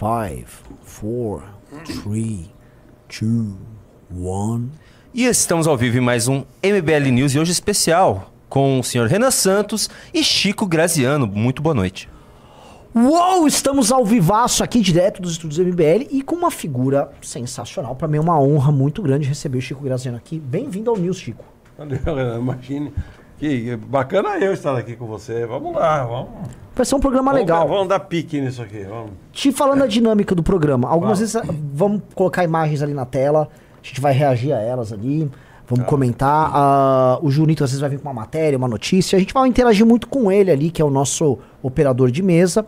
Five, four, three, two, one. E estamos ao vivo em mais um MBL News e hoje especial com o senhor Renan Santos e Chico Graziano. Muito boa noite. Uou, estamos ao vivaço aqui direto dos estúdios MBL e com uma figura sensacional. Para mim é uma honra muito grande receber o Chico Graziano aqui. Bem-vindo ao News, Chico. Valeu, Renan. Imagine. Que bacana eu estar aqui com você. Vamos lá, vamos. Vai ser um programa vamos, legal. Vamos dar pique nisso aqui. Vamos. Te falando a dinâmica do programa. Algumas vezes ah, vamos colocar imagens ali na tela, a gente vai reagir a elas ali, vamos comentar. Ah, o Junito às vezes vai vir com uma matéria, uma notícia. A gente vai interagir muito com ele ali, que é o nosso operador de mesa.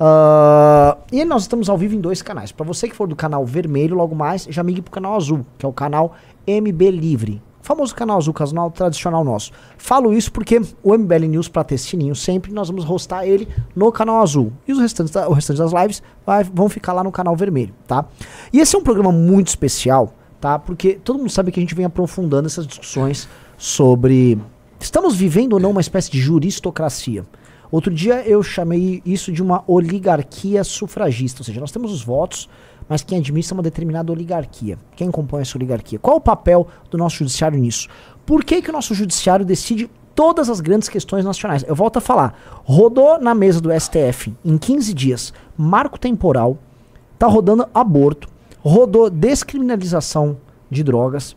Ah, e nós estamos ao vivo em dois canais. Para você que for do canal vermelho, logo mais, já migue pro canal azul, que é o canal MB Livre famoso canal azul, canal tradicional nosso. Falo isso porque o MBL News, para ter sininho sempre, nós vamos hostar ele no canal azul. E os restantes, o restante das lives vai, vão ficar lá no canal vermelho, tá? E esse é um programa muito especial, tá? Porque todo mundo sabe que a gente vem aprofundando essas discussões sobre. Estamos vivendo ou não uma espécie de juristocracia? Outro dia eu chamei isso de uma oligarquia sufragista, ou seja, nós temos os votos, mas quem administra é uma determinada oligarquia. Quem compõe essa oligarquia? Qual o papel do nosso judiciário nisso? Por que, que o nosso judiciário decide todas as grandes questões nacionais? Eu volto a falar. Rodou na mesa do STF em 15 dias marco temporal, tá rodando aborto, rodou descriminalização de drogas,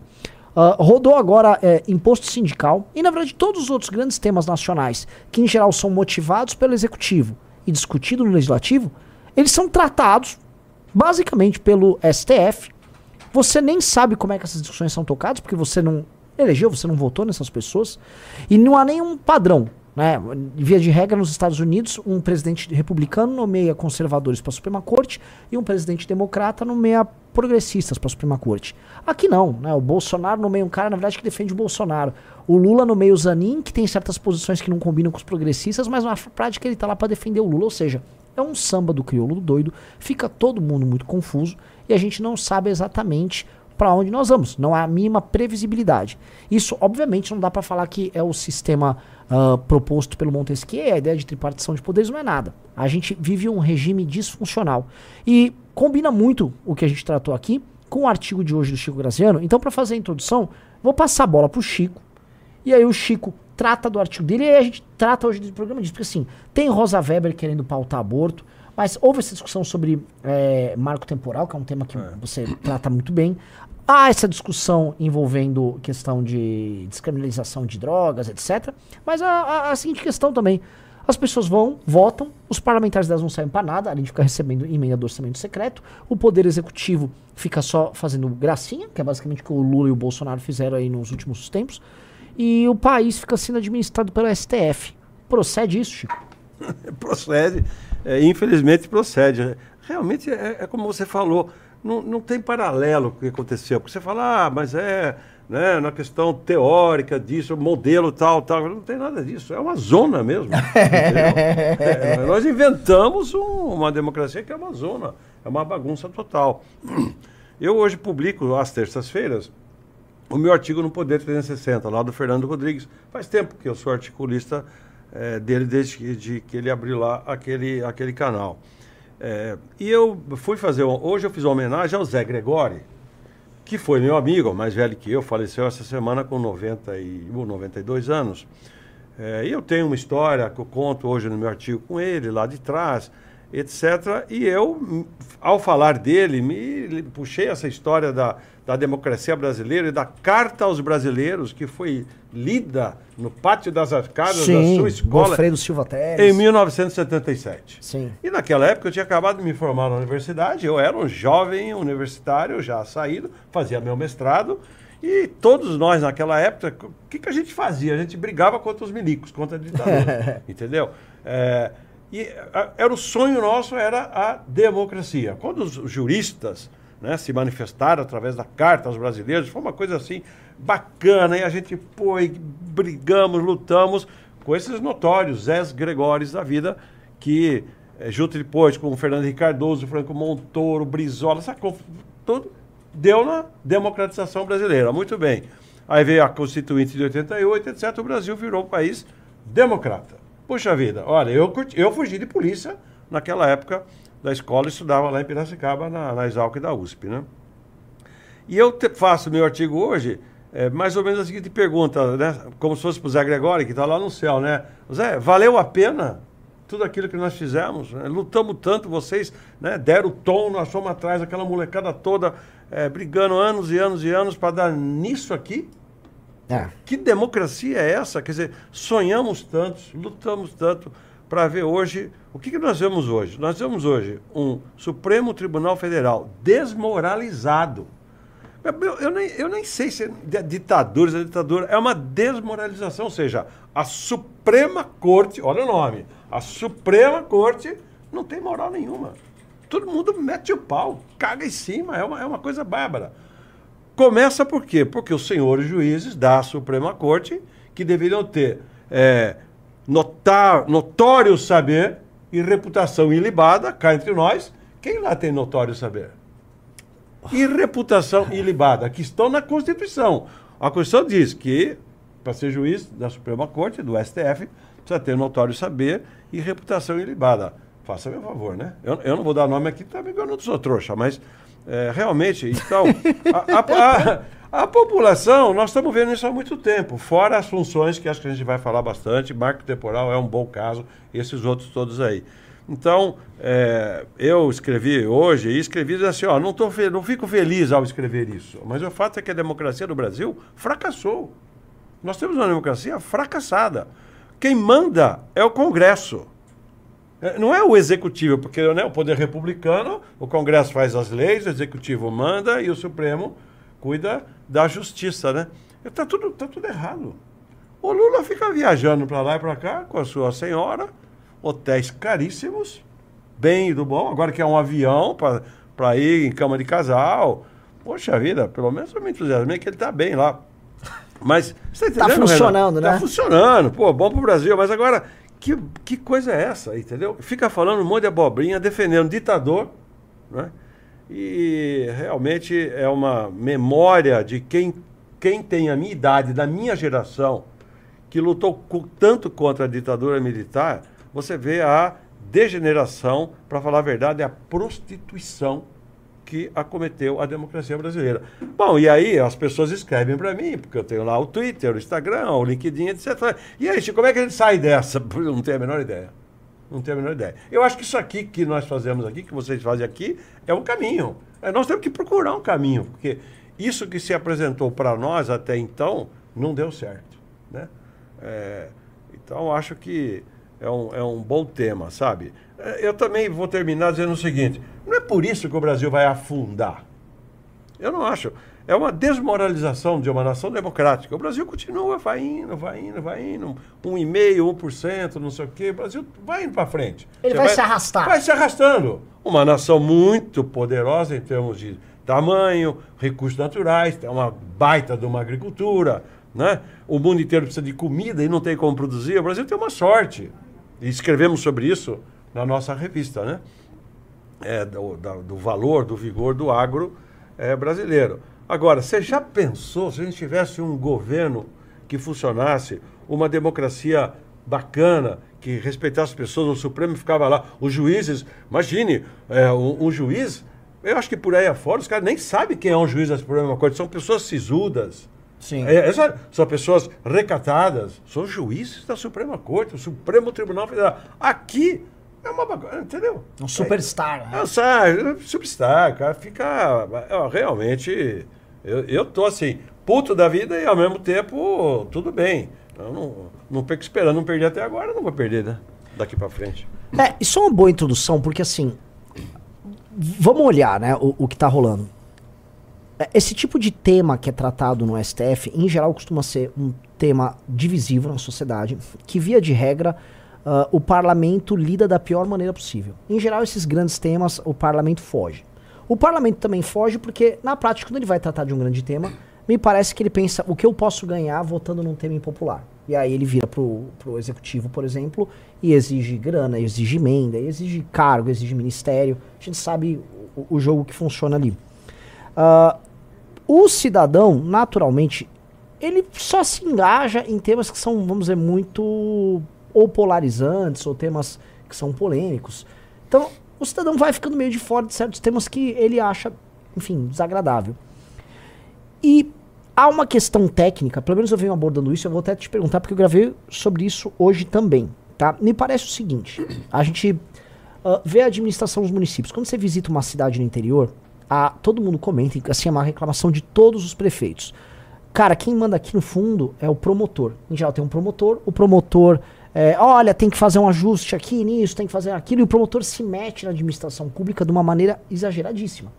uh, rodou agora é, imposto sindical e, na verdade, todos os outros grandes temas nacionais, que em geral são motivados pelo executivo e discutidos no legislativo, eles são tratados basicamente pelo STF. Você nem sabe como é que essas discussões são tocadas, porque você não elegeu, você não votou nessas pessoas. E não há nenhum padrão. Né? Via de regra, nos Estados Unidos, um presidente republicano nomeia conservadores para a Suprema Corte e um presidente democrata nomeia progressistas para a Suprema Corte. Aqui não, né? O Bolsonaro nomeia um cara, na verdade, que defende o Bolsonaro. O Lula nomeia o Zanin, que tem certas posições que não combinam com os progressistas, mas na prática ele está lá para defender o Lula. Ou seja, é um samba do crioulo doido, fica todo mundo muito confuso e a gente não sabe exatamente para onde nós vamos. Não há a mínima previsibilidade. Isso, obviamente, não dá para falar que é o sistema uh, proposto pelo Montesquieu, a ideia de tripartição de poderes não é nada. A gente vive um regime disfuncional. E combina muito o que a gente tratou aqui com o artigo de hoje do Chico Graziano. Então, para fazer a introdução, vou passar a bola pro Chico. E aí o Chico trata do artigo dele e a gente trata hoje do programa disso. Porque assim, tem Rosa Weber querendo pautar aborto, mas houve essa discussão sobre é, marco temporal, que é um tema que é. você trata muito bem. Há essa discussão envolvendo questão de descriminalização de drogas, etc. Mas a, a, a seguinte questão também. As pessoas vão, votam, os parlamentares delas não saem para nada, além de ficar recebendo emenda do orçamento secreto. O poder executivo fica só fazendo gracinha, que é basicamente o que o Lula e o Bolsonaro fizeram aí nos últimos tempos e o país fica sendo administrado pelo STF. Procede isso, Chico? procede, é, infelizmente procede. Realmente é, é, como você falou, não, não tem paralelo com o que aconteceu. Porque você fala, ah, mas é né, na questão teórica disso, modelo tal, tal. Não tem nada disso. É uma zona mesmo. é, nós inventamos um, uma democracia que é uma zona, é uma bagunça total. Eu hoje publico às terças-feiras o meu artigo no Poder 360, lá do Fernando Rodrigues. Faz tempo que eu sou articulista é, dele, desde que, de, que ele abriu lá aquele, aquele canal. É, e eu fui fazer, hoje eu fiz uma homenagem ao Zé Gregori, que foi meu amigo, mais velho que eu, faleceu essa semana com 90 e, 92 anos. É, e eu tenho uma história que eu conto hoje no meu artigo com ele, lá de trás, etc. E eu, ao falar dele, me puxei essa história da, da democracia brasileira e da Carta aos Brasileiros, que foi lida no Pátio das Arcadas Sim, da sua escola Alfredo Silva Teres. em 1977. Sim. E naquela época eu tinha acabado de me formar na universidade, eu era um jovem universitário já saído, fazia meu mestrado, e todos nós naquela época, o que, que a gente fazia? A gente brigava contra os milicos, contra a ditadura, entendeu? É, e era o sonho nosso era a democracia. Quando os juristas né, se manifestaram através da carta aos brasileiros. Foi uma coisa assim bacana. E a gente foi, brigamos, lutamos com esses notórios Zé Gregores da vida, que é, junto depois com o Fernando Henrique Cardoso, Franco Montoro, Brizola, tudo deu na democratização brasileira. Muito bem. Aí veio a Constituinte de 88, etc. O Brasil virou um país democrata. Puxa vida, olha, eu, curti, eu fugi de polícia naquela época da escola, estudava lá em Piracicaba, na, na Exalc da USP, né? E eu te, faço meu artigo hoje, é, mais ou menos a seguinte pergunta, né? Como se fosse para o Zé Gregório, que está lá no céu, né? Zé, valeu a pena tudo aquilo que nós fizemos? Né? Lutamos tanto, vocês né, deram o tom, nós fomos atrás, aquela molecada toda é, brigando anos e anos e anos para dar nisso aqui? É. Que democracia é essa? Quer dizer, sonhamos tanto, lutamos tanto para ver hoje. O que, que nós vemos hoje? Nós vemos hoje um Supremo Tribunal Federal desmoralizado. Eu, eu, nem, eu nem sei se é ditadura, se é ditadura. É uma desmoralização, ou seja, a Suprema Corte, olha o nome, a Suprema Corte não tem moral nenhuma. Todo mundo mete o pau, caga em cima, é uma, é uma coisa bárbara. Começa por quê? Porque os senhores juízes da Suprema Corte, que deveriam ter é, notar, notório saber e reputação ilibada, cá entre nós, quem lá tem notório saber? E reputação ilibada, que estão na Constituição. A Constituição diz que, para ser juiz da Suprema Corte, do STF, precisa ter notório saber e reputação ilibada. Faça meu favor, né? Eu, eu não vou dar nome aqui também, porque eu não sou trouxa, mas é, realmente, então, a, a, a, a, população, nós estamos vendo isso há muito tempo, fora as funções que acho que a gente vai falar bastante, marco temporal é um bom caso, esses outros todos aí. Então, é, eu escrevi hoje e escrevi assim, ó, não, tô não fico feliz ao escrever isso, mas o fato é que a democracia do Brasil fracassou. Nós temos uma democracia fracassada. Quem manda é o Congresso. É, não é o executivo, porque né, o poder republicano, o Congresso faz as leis, o executivo manda e o Supremo cuida da justiça, né? Está tudo, tá tudo errado. O Lula fica viajando para lá e para cá com a sua senhora, hotéis caríssimos, bem e do bom, agora que é um avião para ir em cama de casal. Poxa vida, pelo menos eu me entusiasmei que ele está bem lá. Mas, você está Tá funcionando, Renan? né? Tá funcionando, pô, bom pro Brasil. Mas agora, que, que coisa é essa, entendeu? Fica falando um monte de abobrinha, defendendo ditador, né? E realmente é uma memória de quem, quem tem a minha idade, da minha geração, que lutou tanto contra a ditadura militar, você vê a degeneração, para falar a verdade, é a prostituição que acometeu a democracia brasileira. Bom, e aí as pessoas escrevem para mim, porque eu tenho lá o Twitter, o Instagram, o LinkedIn, etc. E aí, como é que a gente sai dessa? Não tenho a menor ideia. Não tenho a menor ideia. Eu acho que isso aqui que nós fazemos aqui, que vocês fazem aqui, é um caminho. É, nós temos que procurar um caminho, porque isso que se apresentou para nós até então não deu certo. Né? É, então, acho que é um, é um bom tema, sabe? É, eu também vou terminar dizendo o seguinte: não é por isso que o Brasil vai afundar. Eu não acho. É uma desmoralização de uma nação democrática. O Brasil continua, vai indo, vai indo, vai indo. 1,5%, 1%, não sei o quê. O Brasil vai indo para frente. Ele vai, vai, se arrastar. Vai se arrastando. Uma nação muito poderosa em termos de tamanho, recursos naturais, tem uma baita de uma agricultura. Né? O mundo inteiro precisa de comida e não tem como produzir. O Brasil tem uma sorte. E escrevemos sobre isso na nossa revista, né? É, do, da, do valor, do vigor do agro é, brasileiro. Agora, você já pensou se a gente tivesse um governo que funcionasse, uma democracia bacana, que respeitasse as pessoas, o Supremo ficava lá, os juízes, imagine, é, um, um, juiz, eu acho que por aí afora os caras nem sabem quem é um juiz da Suprema Corte, são pessoas sisudas, Sim. É, essa, são pessoas recatadas, são juízes da Suprema Corte, o Supremo Tribunal Federal. Aqui é uma bagunça, entendeu? Um superstar. É, né? é, superstar, cara, fica. É, realmente, eu, eu tô assim, puto da vida e ao mesmo tempo, tudo bem. Eu não, não perco esperando, não perdi até agora, não vou perder, né? Daqui para frente. É, isso é uma boa introdução, porque assim, vamos olhar, né, o, o que tá rolando. É, esse tipo de tema que é tratado no STF, em geral, costuma ser um tema divisivo na sociedade, que via de regra uh, o parlamento lida da pior maneira possível. Em geral, esses grandes temas, o parlamento foge. O parlamento também foge porque, na prática, quando ele vai tratar de um grande tema, me parece que ele pensa o que eu posso ganhar votando num tema impopular. E aí ele vira pro, pro executivo, por exemplo, e exige grana, exige emenda, exige cargo, exige ministério. A gente sabe o, o jogo que funciona ali. Uh, o cidadão, naturalmente, ele só se engaja em temas que são, vamos dizer, muito ou polarizantes, ou temas que são polêmicos. Então, o cidadão vai ficando meio de fora de certos temas que ele acha, enfim, desagradável. E há uma questão técnica, pelo menos eu venho abordando isso, eu vou até te perguntar, porque eu gravei sobre isso hoje também. Tá? Me parece o seguinte: a gente uh, vê a administração dos municípios. Quando você visita uma cidade no interior, a, todo mundo comenta, assim, é uma reclamação de todos os prefeitos. Cara, quem manda aqui no fundo é o promotor. Em geral tem um promotor, o promotor, é, olha, tem que fazer um ajuste aqui nisso, tem que fazer aquilo, e o promotor se mete na administração pública de uma maneira exageradíssima.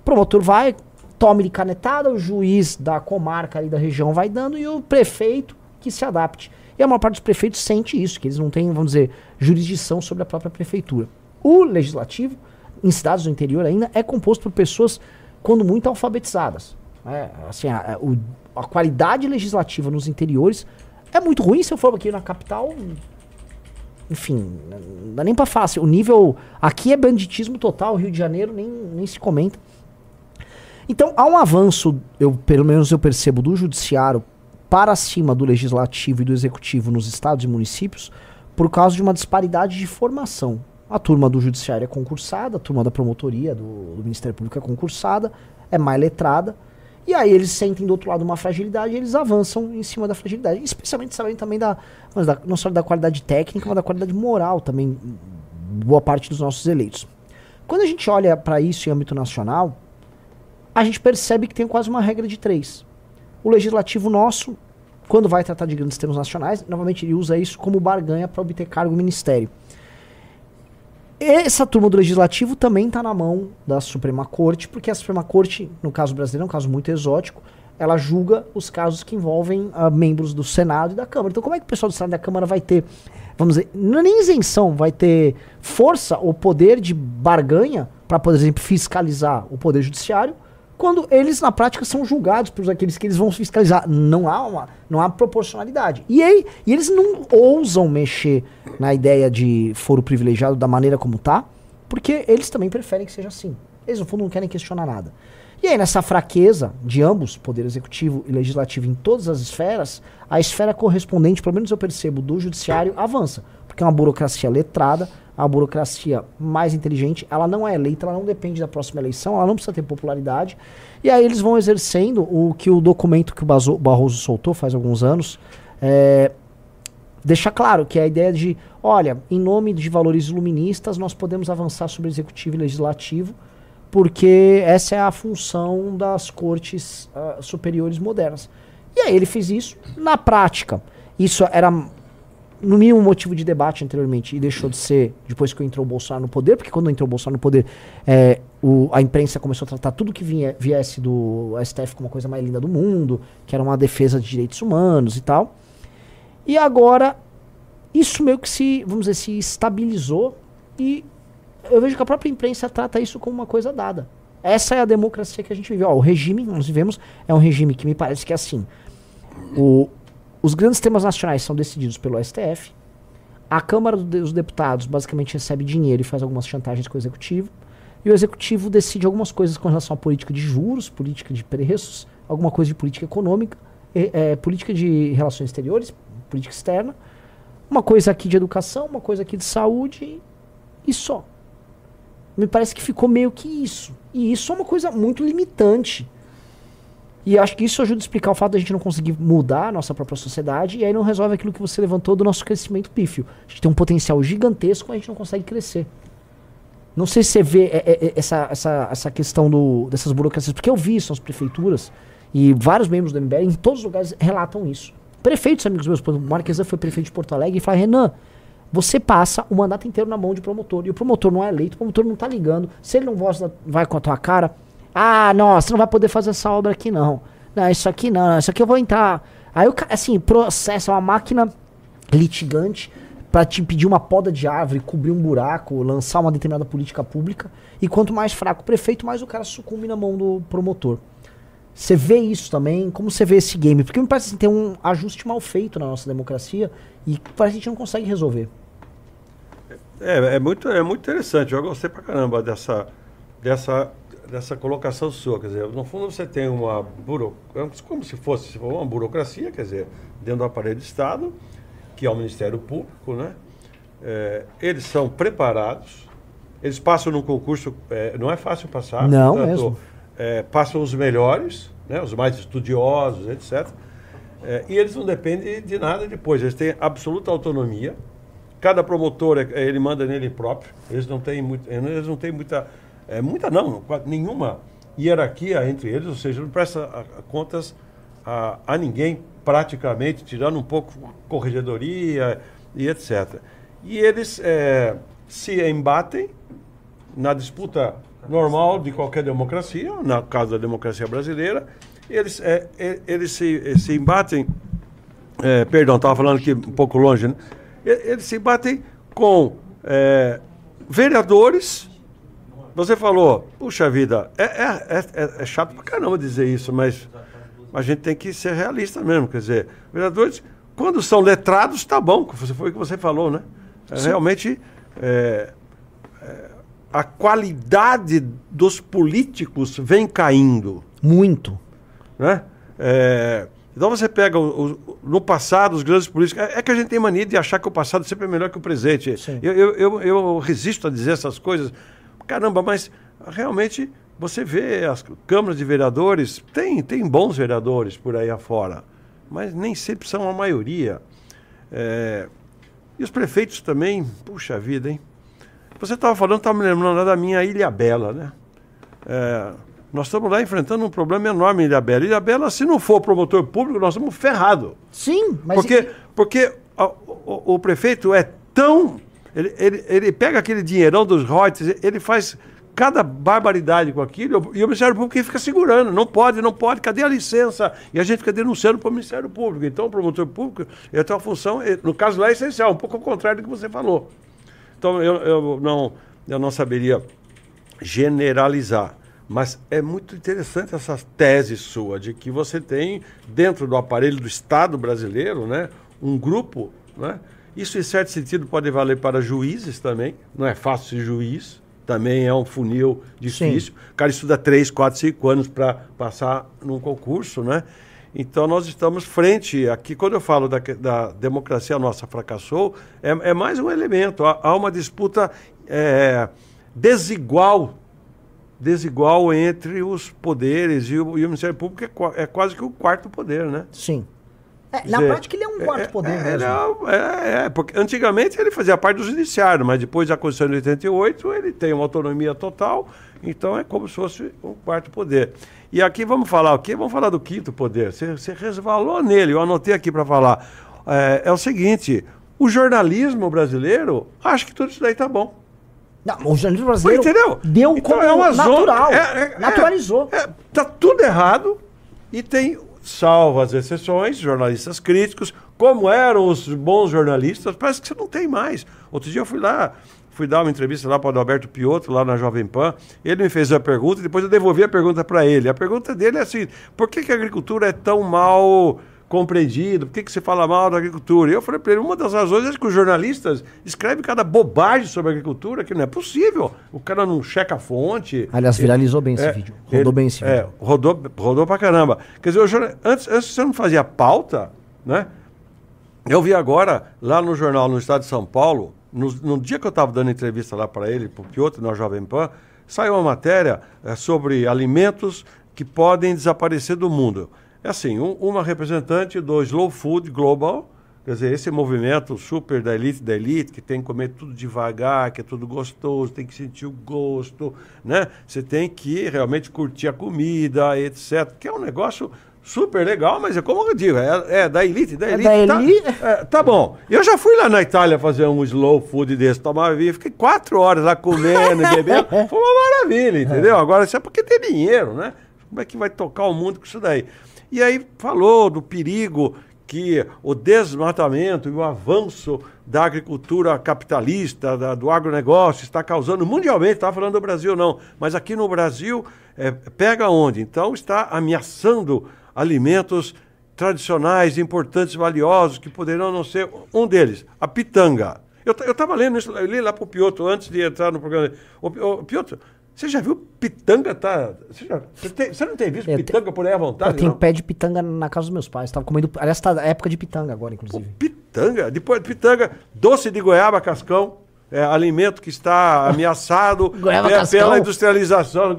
O promotor vai, tome de canetada, o juiz da comarca ali da região vai dando e o prefeito que se adapte. E a maior parte dos prefeitos sente isso, que eles não têm, vamos dizer, jurisdição sobre a própria prefeitura. O legislativo, em cidades do interior ainda, é composto por pessoas, quando muito, alfabetizadas. É, assim, a, a, a, qualidade legislativa nos interiores é muito ruim. Se eu for aqui na capital, enfim, não dá nem pra fácil. O nível. Aqui é banditismo total, Rio de Janeiro nem, nem se comenta. Então há um avanço, eu, pelo menos eu percebo, do judiciário para cima do legislativo e do executivo nos estados e municípios por causa de uma disparidade de formação. A turma do judiciário é concursada, a turma da promotoria do, do Ministério Público é concursada, é mais letrada. E aí eles sentem do outro lado uma fragilidade e eles avançam em cima da fragilidade. Especialmente sabendo também da, da não só da qualidade técnica, mas da qualidade moral também, boa parte dos nossos eleitos. Quando a gente olha para isso em âmbito nacional, a gente percebe que tem quase uma regra de três. O legislativo nosso, quando vai tratar de grandes temas nacionais, novamente ele usa isso como barganha para obter cargo no ministério. Essa turma do legislativo também está na mão da Suprema Corte, porque a Suprema Corte, no caso brasileiro, é um caso muito exótico, ela julga os casos que envolvem uh, membros do Senado e da Câmara. Então, como é que o pessoal do Senado e da Câmara vai ter, vamos dizer, é nem isenção, vai ter força ou poder de barganha para, por exemplo, fiscalizar o Poder Judiciário, quando eles na prática são julgados por aqueles que eles vão fiscalizar. Não há uma, não há proporcionalidade. E, aí, e eles não ousam mexer na ideia de foro privilegiado da maneira como tá, porque eles também preferem que seja assim. Eles no fundo não querem questionar nada. E aí nessa fraqueza de ambos, poder executivo e legislativo em todas as esferas, a esfera correspondente, pelo menos eu percebo, do judiciário avança, porque é uma burocracia letrada, a burocracia mais inteligente, ela não é eleita, ela não depende da próxima eleição, ela não precisa ter popularidade. E aí eles vão exercendo o que o documento que o Barroso soltou faz alguns anos é, deixa claro, que é a ideia de, olha, em nome de valores iluministas, nós podemos avançar sobre executivo e legislativo, porque essa é a função das cortes uh, superiores modernas. E aí ele fez isso na prática. Isso era no mínimo motivo de debate anteriormente e deixou de ser depois que entrou o Bolsonaro no poder, porque quando entrou o Bolsonaro no poder, é, o, a imprensa começou a tratar tudo que vinha, viesse do STF como uma coisa mais linda do mundo, que era uma defesa de direitos humanos e tal. E agora, isso meio que se, vamos dizer, se estabilizou e eu vejo que a própria imprensa trata isso como uma coisa dada. Essa é a democracia que a gente vive. Ó, o regime que nós vivemos é um regime que me parece que é assim. O, os grandes temas nacionais são decididos pelo STF. A Câmara dos Deputados basicamente recebe dinheiro e faz algumas chantagens com o Executivo. E o Executivo decide algumas coisas com relação à política de juros, política de preços, alguma coisa de política econômica, é, política de relações exteriores, política externa, uma coisa aqui de educação, uma coisa aqui de saúde e só. Me parece que ficou meio que isso. E isso é uma coisa muito limitante. E acho que isso ajuda a explicar o fato de a gente não conseguir mudar a nossa própria sociedade e aí não resolve aquilo que você levantou do nosso crescimento pífio. A gente tem um potencial gigantesco, mas a gente não consegue crescer. Não sei se você vê é, é, é, essa, essa, essa questão do, dessas burocracias, porque eu vi isso nas prefeituras e vários membros do MBL em todos os lugares relatam isso. Prefeitos, amigos meus, o Marquesan foi prefeito de Porto Alegre e fala: Renan, você passa o mandato inteiro na mão de promotor. E o promotor não é eleito, o promotor não tá ligando. Se ele não gosta, vai com a tua cara. Ah, nossa, não vai poder fazer essa obra aqui não. Não, isso aqui não, isso aqui eu vou entrar. Aí o cara, assim, processo, é uma máquina litigante para te pedir uma poda de árvore, cobrir um buraco, lançar uma determinada política pública. E quanto mais fraco o prefeito, mais o cara sucumbe na mão do promotor. Você vê isso também? Como você vê esse game? Porque me parece assim, tem um ajuste mal feito na nossa democracia e parece que a gente não consegue resolver. É, é muito, é muito interessante. Eu gostei pra caramba dessa, dessa dessa colocação sua, quer dizer, no fundo você tem uma burocracia, como se fosse uma burocracia, quer dizer, dentro do aparelho de Estado, que é o Ministério Público, né? É, eles são preparados Eles passam num concurso, é, não é fácil passar. Não mesmo. é, passam os melhores, né, os mais estudiosos, etc. É, e eles não dependem de nada depois. Eles têm absoluta autonomia. Cada promotor, é- ele manda nele próprio. Eles não têm, muito, eles não têm muita... é, muita não, nenhuma hierarquia entre eles. Ou seja, não presta contas a, a ninguém praticamente, tirando um pouco corregedoria e etc. E eles é, se embatem na disputa normal de qualquer democracia, no caso da democracia brasileira, eles, é, é, eles se, se embatem, é, perdão, estava falando aqui um pouco longe, né? Eles se embatem com é, vereadores. Você falou, puxa vida, é, é, é, é chato pra caramba dizer isso, mas a gente tem que ser realista mesmo. Quer dizer, vereadores, quando são letrados, tá bom, foi o que você falou, né? É, realmente, é, é, a qualidade dos políticos vem caindo, Muito. né? É, então você pega o- o- no passado os grandes políticos. É, é que a gente tem mania de achar que o passado sempre é melhor que o presente. Eu, eu, eu, eu resisto a dizer essas coisas. Caramba, mas realmente você vê as câmaras de vereadores, tem, tem bons vereadores por aí afora, mas nem sempre são a maioria. É, e os prefeitos também, puxa vida, hein? Você estava falando, estava me lembrando lá da minha Ilha Bela, né? É, nós estamos lá enfrentando um problema enorme em Ilha Bela. Ilha Bela, se não for promotor público, nós estamos ferrados. Sim, mas. Porque, porque a- o, o prefeito é tão. Ele, ele, ele pega aquele dinheirão dos royalties, ele faz cada barbaridade com aquilo, e o Ministério Público fica segurando. Não pode, não pode, cadê a licença? E a gente fica denunciando para o Ministério Público. Então, o promotor público ele tem uma função, no caso lá, é essencial, um pouco ao contrário do que você falou. Então, eu, eu, não, eu não saberia generalizar. Mas é muito interessante essa tese sua de que você tem, dentro do aparelho do Estado brasileiro, né, um grupo. Né? Isso, em certo sentido, pode valer para juízes também. Não é fácil ser juiz. Também é um funil difícil. O cara estuda três, quatro, cinco anos para passar num concurso. Né? Então, nós estamos frente aqui. Quando eu falo da, da democracia nossa fracassou, é, é mais um elemento. Há, há uma disputa é, desigual desigual entre os poderes e o, e o Ministério Público é, é quase que o quarto poder, né? Sim. É, na dizer, prática, ele é um quarto é- poder é, mesmo. não, É, é, porque antigamente ele fazia parte do judiciário, mas depois da Constituição de 88 ele tem uma autonomia total, então é como se fosse um quarto poder. E aqui vamos falar o quê? Vamos falar do quinto poder. Você, você resvalou nele, eu anotei aqui para falar. É, é o seguinte, o jornalismo brasileiro acha que tudo isso daí tá bom. Não, o jornalismo brasileiro Entendeu? deu Então como é uma zona- natural. é- é- naturalizou. É, tá tudo errado e tem, salvo as exceções, jornalistas críticos, como eram os bons jornalistas, parece que você não tem mais. Outro dia eu fui lá, fui dar uma entrevista lá para o Adalberto Piotto, lá na Jovem Pan, ele me fez a pergunta e depois eu devolvi a pergunta para ele. A pergunta dele é assim, por que, que a agricultura é tão mal compreendido, por que, que você fala mal da agricultura? E eu falei para ele, uma das razões é que os jornalistas escrevem cada bobagem sobre a agricultura, que não é possível. O cara não checa a fonte. Aliás, viralizou bem esse É, vídeo. Rodou ele- bem esse é, vídeo. rodou, rodou pra caramba. Quer dizer, jornal- antes, antes você não fazia pauta, né? Eu vi agora, lá no jornal, no estado de São Paulo, no, no dia que eu estava dando entrevista lá para ele, para o Piotr, na Jovem Pan, saiu uma matéria eh, sobre alimentos que podem desaparecer do mundo. É assim, um- uma representante do Slow Food Global, quer dizer, esse movimento super da elite da elite, que tem que comer tudo devagar, que é tudo gostoso, tem que sentir o gosto, né? Você tem que realmente curtir a comida, etc. Que é um negócio super legal, mas é como eu digo, é, é da elite, da É elite. da tá- elite. é, tá bom. Eu já fui lá na Itália fazer um slow food desse, tomar vinho, fiquei quatro horas lá comendo bebendo. Foi uma maravilha, entendeu? Agora, isso é porque tem dinheiro, né? Como é que vai tocar o mundo com isso daí? E aí falou do perigo que o desmatamento e o avanço da agricultura capitalista, da- do agronegócio, está causando mundialmente, estava falando do Brasil não, mas aqui no Brasil, é, pega onde? Então está ameaçando alimentos tradicionais, importantes, valiosos, que poderão não ser um deles, a pitanga. Eu estava lendo isso, eu li lá para o Piotr antes de entrar no programa. O, o você já viu pitanga? Tá, você, já- você tem- você não tem visto Eu pitanga por aí à vontade? Eu tenho não? pé de pitanga na casa dos meus pais. Tava comendo. Aliás, tá época de pitanga agora, Pô, inclusive. pitanga, depois pitanga, doce de goiaba, cascão, é, alimento que está ameaçado Goiaba pe- cascão. pela industrialização.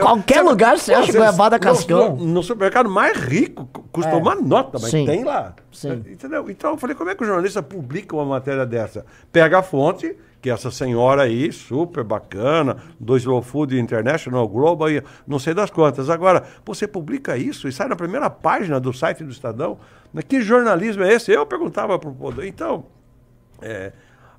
Qualquer sabe- lugar você acha goiabada cascão. No, no supermercado mais rico, cu- custa É. uma nota, mas Sim. tem lá. Sim. Entendeu? Então eu falei, como é que o jornalista publica uma matéria dessa? Pega a fonte, que é essa senhora aí, super bacana, do Slow Food International Global, e não sei das quantas. Agora, você publica isso e sai na primeira página do site do Estadão. Que jornalismo é esse? Eu perguntava para o poder. Então, é,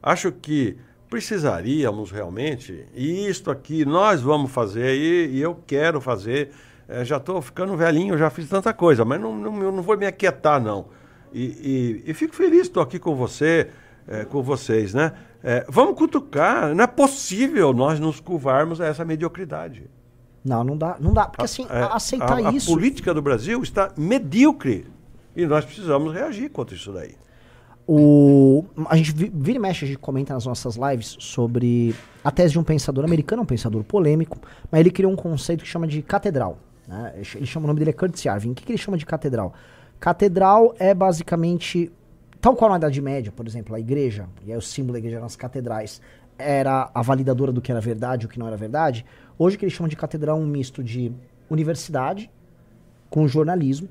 acho que precisaríamos realmente, e isto aqui nós vamos fazer, e, e eu quero fazer. É, já estou ficando velhinho, já fiz tanta coisa, mas não, não, eu não vou me aquietar, não. E, e- e fico feliz, estou aqui com você, é, com vocês, né? É, vamos cutucar, não é possível nós nos curvarmos a essa mediocridade. Não, não dá, não dá. Porque assim, É, a- aceitar a, isso. A política do Brasil está medíocre. E nós precisamos reagir contra isso daí. O, a gente vi- vira e mexe, a gente comenta nas nossas lives sobre a tese de um pensador americano, um pensador polêmico, mas ele criou um conceito que chama de catedral. né? Ele ch- Ele chama o nome dele é Kurt Yarvin. O que, que ele chama de catedral? Catedral é basicamente, tal qual na Idade Média, por exemplo, a igreja, e aí o símbolo da igreja eram as catedrais, era a validadora do que era verdade e o que não era verdade. Hoje o que eles chamam de catedral é um misto de universidade com jornalismo.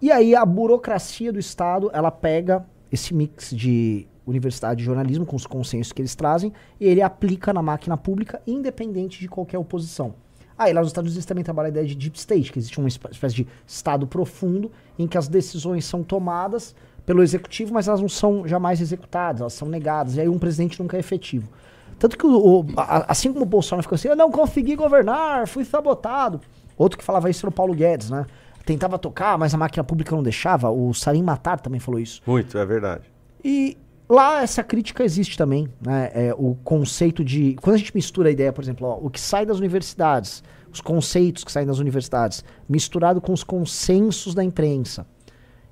E aí a burocracia do Estado, ela pega esse mix de universidade e jornalismo, com os consensos que eles trazem, e ele aplica na máquina pública, independente de qualquer oposição. Aí lá nos Estados Unidos também trabalha a ideia de deep state, que existe uma espé- espécie de estado profundo, em que as decisões são tomadas pelo executivo, mas elas não são jamais executadas, elas são negadas, e aí um presidente nunca é efetivo. Tanto que, o, o- a- assim como o Bolsonaro ficou assim, eu não consegui governar, fui sabotado. Outro que falava isso era o Paulo Guedes, né? Tentava tocar, mas a máquina pública não deixava. O Sarim Matar também falou isso. Muito, é verdade. E lá essa crítica existe também, né? É, o conceito de. Quando a gente mistura a ideia, por exemplo, ó, o que sai das universidades, os conceitos que saem das universidades, misturado com os consensos da imprensa.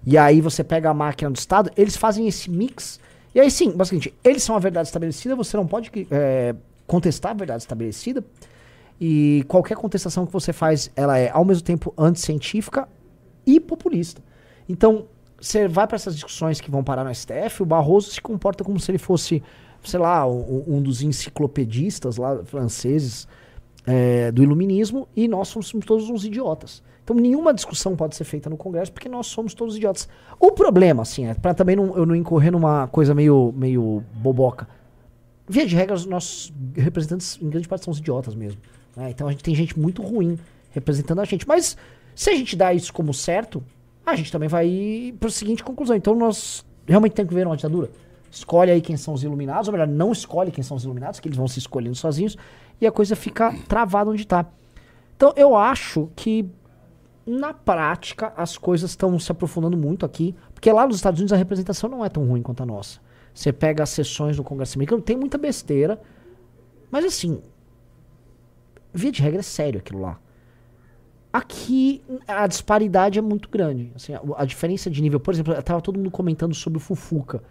E aí você pega a máquina do Estado, eles fazem esse mix. E aí sim, basicamente, eles são a verdade estabelecida, você não pode é, contestar a verdade estabelecida. E qualquer contestação que você faz, ela é ao mesmo tempo anticientífica e populista. Então, você vai para essas discussões que vão parar no STF, o Barroso se comporta como se ele fosse, sei lá, um, um dos enciclopedistas lá franceses é, do iluminismo e nós somos todos uns idiotas. Então nenhuma discussão pode ser feita no Congresso porque nós somos todos idiotas. O problema, assim, é para também não, eu não incorrer numa coisa meio, meio boboca. Via de regra, os nossos representantes, em grande parte, são os idiotas mesmo. Né? Então a gente tem gente muito ruim representando a gente. Mas se a gente dá isso como certo, a gente também vai para a seguinte conclusão. Então nós realmente temos que ver uma ditadura. Escolhe aí quem são os iluminados, ou melhor, não escolhe quem são os iluminados, que eles vão se escolhendo sozinhos, e a coisa fica travada onde está. Então eu acho que na prática as coisas estão se aprofundando muito aqui, porque lá nos Estados Unidos a representação não é tão ruim quanto a nossa. Você pega as sessões do Congresso americano, tem muita besteira, mas assim, via de regra é sério aquilo lá. Aqui a disparidade é muito grande. Assim, a, a diferença de nível, por exemplo, tava todo mundo comentando sobre o Fufuca,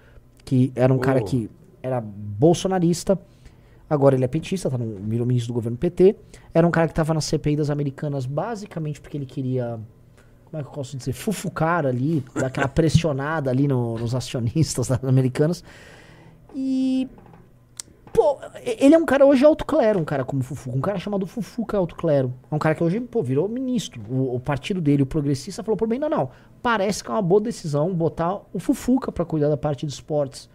que era um cara Oh. que era bolsonarista, agora ele é petista, tá no, virou ministro do governo PT. Era um cara que tava na CPI das americanas basicamente porque ele queria, como é que eu posso dizer, fufucar ali, dar aquela pressionada ali no- nos acionistas das americanas. E Pô, ele é um cara hoje alto clero, um cara como Fufuca. Um cara chamado Fufuca alto clero. É um cara que hoje, pô, virou ministro. O, o partido dele, o progressista, falou por bem, não, não. Parece que é uma boa decisão botar o Fufuca pra cuidar da parte de esportes.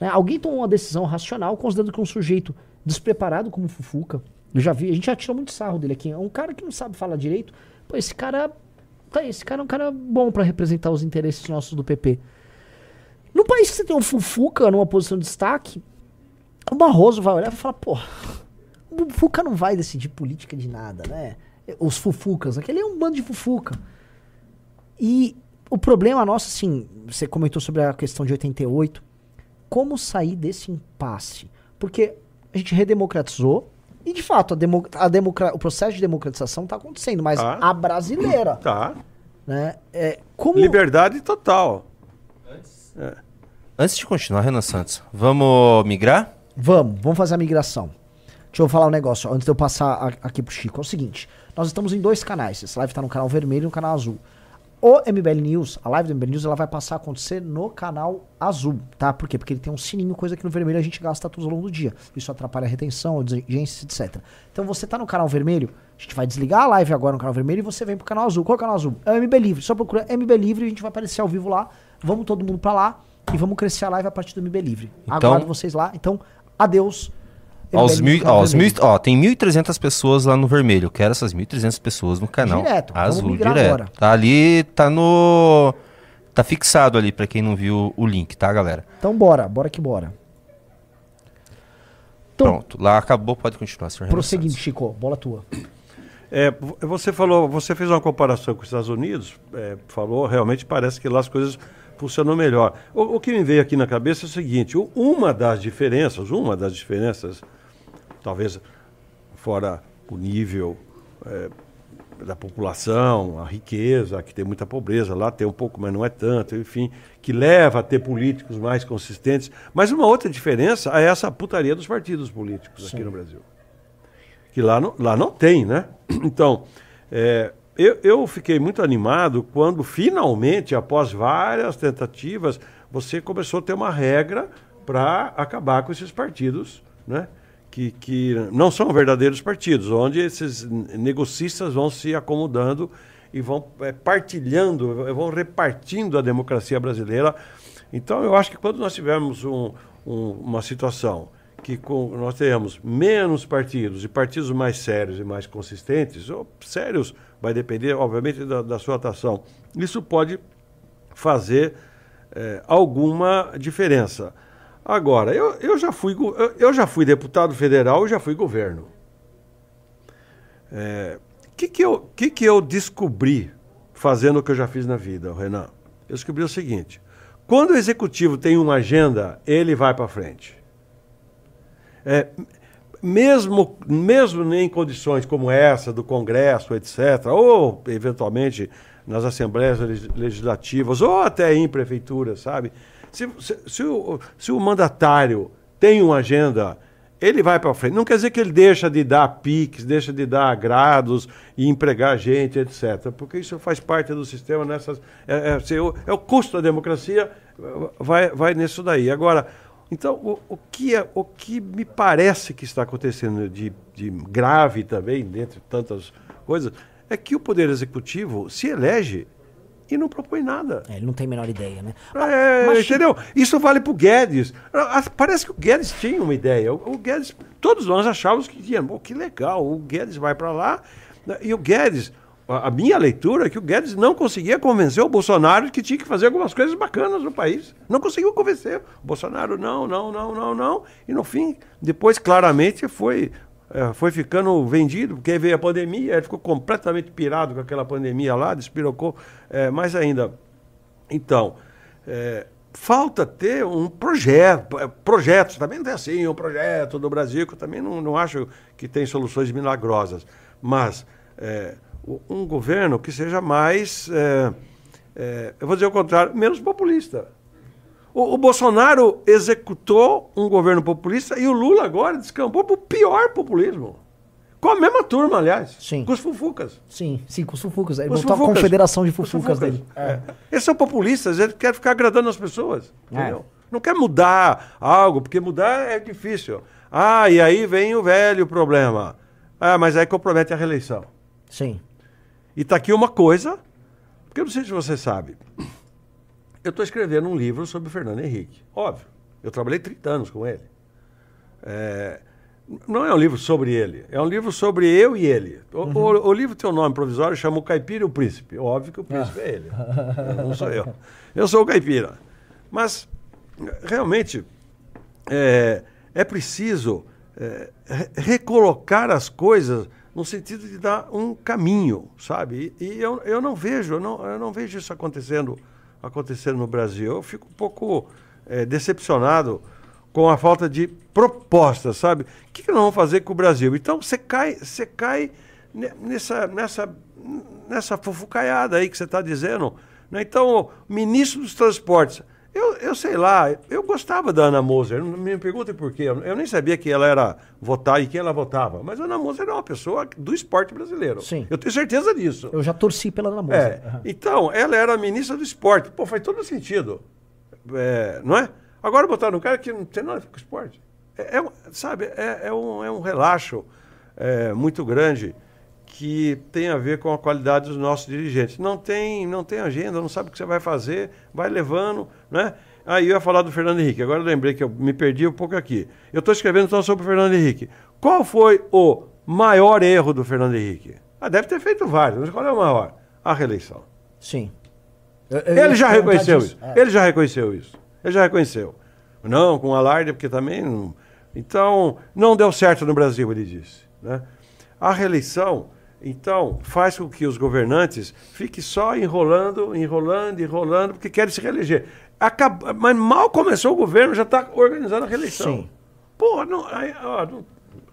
Né? Alguém tomou uma decisão racional, considerando que um sujeito despreparado como Fufuca, eu já vi, a gente já tirou muito sarro dele aqui. É um cara que não sabe falar direito. Pô, esse cara. Tá, esse cara é um cara bom pra representar os interesses nossos do PP. No país que você tem um Fufuca numa posição de destaque, o Barroso vai olhar e vai falar, pô, o Fufuca não vai decidir política de nada, né? Os Fufucas, aquele é um bando de Fufuca. E o problema nosso, assim, você comentou sobre a questão de 88, como sair desse impasse? Porque a gente redemocratizou, e de fato, a demo, a democra, o processo de democratização está acontecendo, mas Tá. a brasileira, Tá. né? É, como... Liberdade total. Antes de continuar, Renan Santos, vamos migrar? Vamos, vamos fazer a migração. Deixa eu falar um negócio ó, antes de eu passar a- aqui pro Chico. É o seguinte: nós estamos em dois canais. Esse live tá no canal vermelho e no canal azul. o MBL News, a live do MBL News, ela vai passar a acontecer no canal azul, tá? Por quê? Porque ele tem um sininho, coisa que no vermelho a gente gasta tudo ao longo do dia. Isso atrapalha a retenção, audiência, etc. Então você tá no canal vermelho, a gente vai desligar a live agora no canal vermelho e você vem pro canal azul. Qual é o canal azul? É o MB Livre. Só procura MB Livre e a gente vai aparecer ao vivo lá. Vamos todo mundo pra lá e vamos crescer a live a partir do MB Livre. Então- Aguardo vocês lá. Então, adeus. Aos MBL mil, ó, aos mil, ó, tem 1.300 pessoas lá no vermelho. Eu quero essas 1.300 pessoas no canal Direto, azul, direto. agora. Tá ali, tá no... Tá fixado ali pra quem não viu o link, tá, galera? Então bora, bora que bora. Então, Pronto, lá acabou, pode continuar, senhor prosseguindo, Santos. Chico, bola tua. É, vo- você falou, você fez uma comparação com os Estados Unidos, é, falou, realmente parece que lá as coisas funcionam melhor. O, o que me veio aqui na cabeça é o seguinte: uma das diferenças, uma das diferenças, talvez fora o nível é, da população, a riqueza, que tem muita pobreza, lá tem um pouco, mas não é tanto, enfim, que leva a ter políticos mais consistentes. Mas uma outra diferença é essa putaria dos partidos políticos aqui no Brasil que lá não, lá não tem, né? Então, é, eu, eu fiquei muito animado quando finalmente, após várias tentativas, você começou a ter uma regra para acabar com esses partidos, né? Que, que não são verdadeiros partidos, onde esses negocistas vão se acomodando e vão é, partilhando, vão repartindo a democracia brasileira. Então, eu acho que quando nós tivermos um- um- uma situação que com- nós tenhamos menos partidos e partidos mais sérios e mais consistentes, ou sérios vai depender, obviamente, da, da sua atuação. Isso pode fazer eh, alguma diferença. Agora, eu, eu, já fui, eu, já fui deputado federal e já fui governo. O que, que, eu, que, que eu descobri fazendo o que eu já fiz na vida, Renan? Eu descobri o seguinte: quando o executivo tem uma agenda, ele vai para frente. É, mesmo, mesmo em condições como essa do Congresso, etc., ou eventualmente nas assembleias legis- legislativas, ou até em prefeituras, sabe? Se, se, se o, se o mandatário tem uma agenda, ele vai para frente. Não quer dizer que ele deixa de dar PIX, deixa de dar agrados e empregar gente, etc. Porque isso faz parte do sistema nessas. É, é, se o- é o custo da democracia, vai, vai nisso daí. Agora, então, o, o, que é, o que me parece que está acontecendo de, de grave também, dentre tantas coisas, é que o Poder Executivo se elege e não propõe nada. É, ele não tem a menor ideia, né? É, Mas, entendeu? Isso vale para o Guedes. Ah, Parece que o Guedes tinha uma ideia. O, o Guedes, todos nós achávamos que tinha. Que legal, o Guedes vai para lá. né? E o Guedes, a, minha leitura é que o Guedes não conseguia convencer o Bolsonaro de que tinha que fazer algumas coisas bacanas no país. Não conseguiu convencer. O Bolsonaro, não, não, não, não, não. E no fim, depois claramente foi. é, foi ficando vendido, porque veio a pandemia, ele ficou completamente pirado com aquela pandemia lá, despirocou é, mais ainda. Então, é, falta ter um projeto, é, projetos, também não tem assim, um projeto do Brasil, que eu também não, não acho que tem soluções milagrosas, mas é, um governo que seja mais, é, é, eu vou dizer o contrário, menos populista. O, o Bolsonaro executou um governo populista e o Lula agora descampou para o pior populismo. Com a mesma turma, aliás. Sim. Com os fufucas. Sim, sim, com os fufucas. Ele os montou a fufucas. confederação de os fufucas dele. É. Eles são populistas, eles querem ficar agradando as pessoas. É. Entendeu? Não quer mudar algo, porque mudar é difícil. Ah, e aí vem o velho problema. Ah, mas aí compromete a reeleição. Sim. E está aqui uma coisa, porque eu não sei se você sabe. Eu estou escrevendo um livro sobre o Fernando Henrique. Óbvio. Eu trabalhei 30 anos com ele. É, não é um livro sobre ele, é um livro sobre eu e ele. O, o- o livro tem um nome provisório, chama O Caipira e o Príncipe. Óbvio que o príncipe é ele. Não sou eu. Eu sou o caipira. Mas, realmente, é, é preciso é, re- recolocar as coisas no sentido de dar um caminho, sabe? E, eu, eu não vejo, eu não, eu não vejo isso acontecendo, acontecendo no Brasil. Eu fico um pouco é, decepcionado com a falta de proposta, sabe? O que, que nós vamos fazer com o Brasil? Então você cai, você cai ne- nessa, nessa, nessa fofucaiada aí que você está dizendo. né? Então, o ministro dos transportes, Eu, eu sei lá, eu gostava da Ana Moser, não me perguntem por quê. Eu nem sabia que ela era votar e que ela votava. Mas a Ana Moser é uma pessoa do esporte brasileiro. Sim. Eu tenho certeza disso. Eu já torci pela Ana Moser. É. Aham. Então, ela era ministra do esporte. Pô, faz todo sentido. É, não é? Agora botaram um cara que não tem nada a ver com esporte. É, é sabe, é, é um, é um relaxo é, muito grande que tem a ver com a qualidade dos nossos dirigentes. Não tem, não tem agenda, não sabe o que você vai fazer, vai levando, né? Aí eu ia falar do Fernando Henrique, agora eu lembrei que eu me perdi um pouco aqui. Eu estou escrevendo então sobre o Fernando Henrique. Qual foi o maior erro do Fernando Henrique? Ah, deve ter feito vários, mas qual é o maior? A reeleição. Sim. Eu- eu Ele já reconheceu isso. É. Ele já reconheceu isso. Ele já reconheceu. Não, com alarde, porque também. Não... Então, não deu certo no Brasil, ele disse. Né? A reeleição, então, faz com que os governantes fiquem só enrolando, enrolando, enrolando, porque querem se reeleger. Acab... Mas mal começou o governo, já está organizando a reeleição. Sim. Pô, não, aí, ó, não-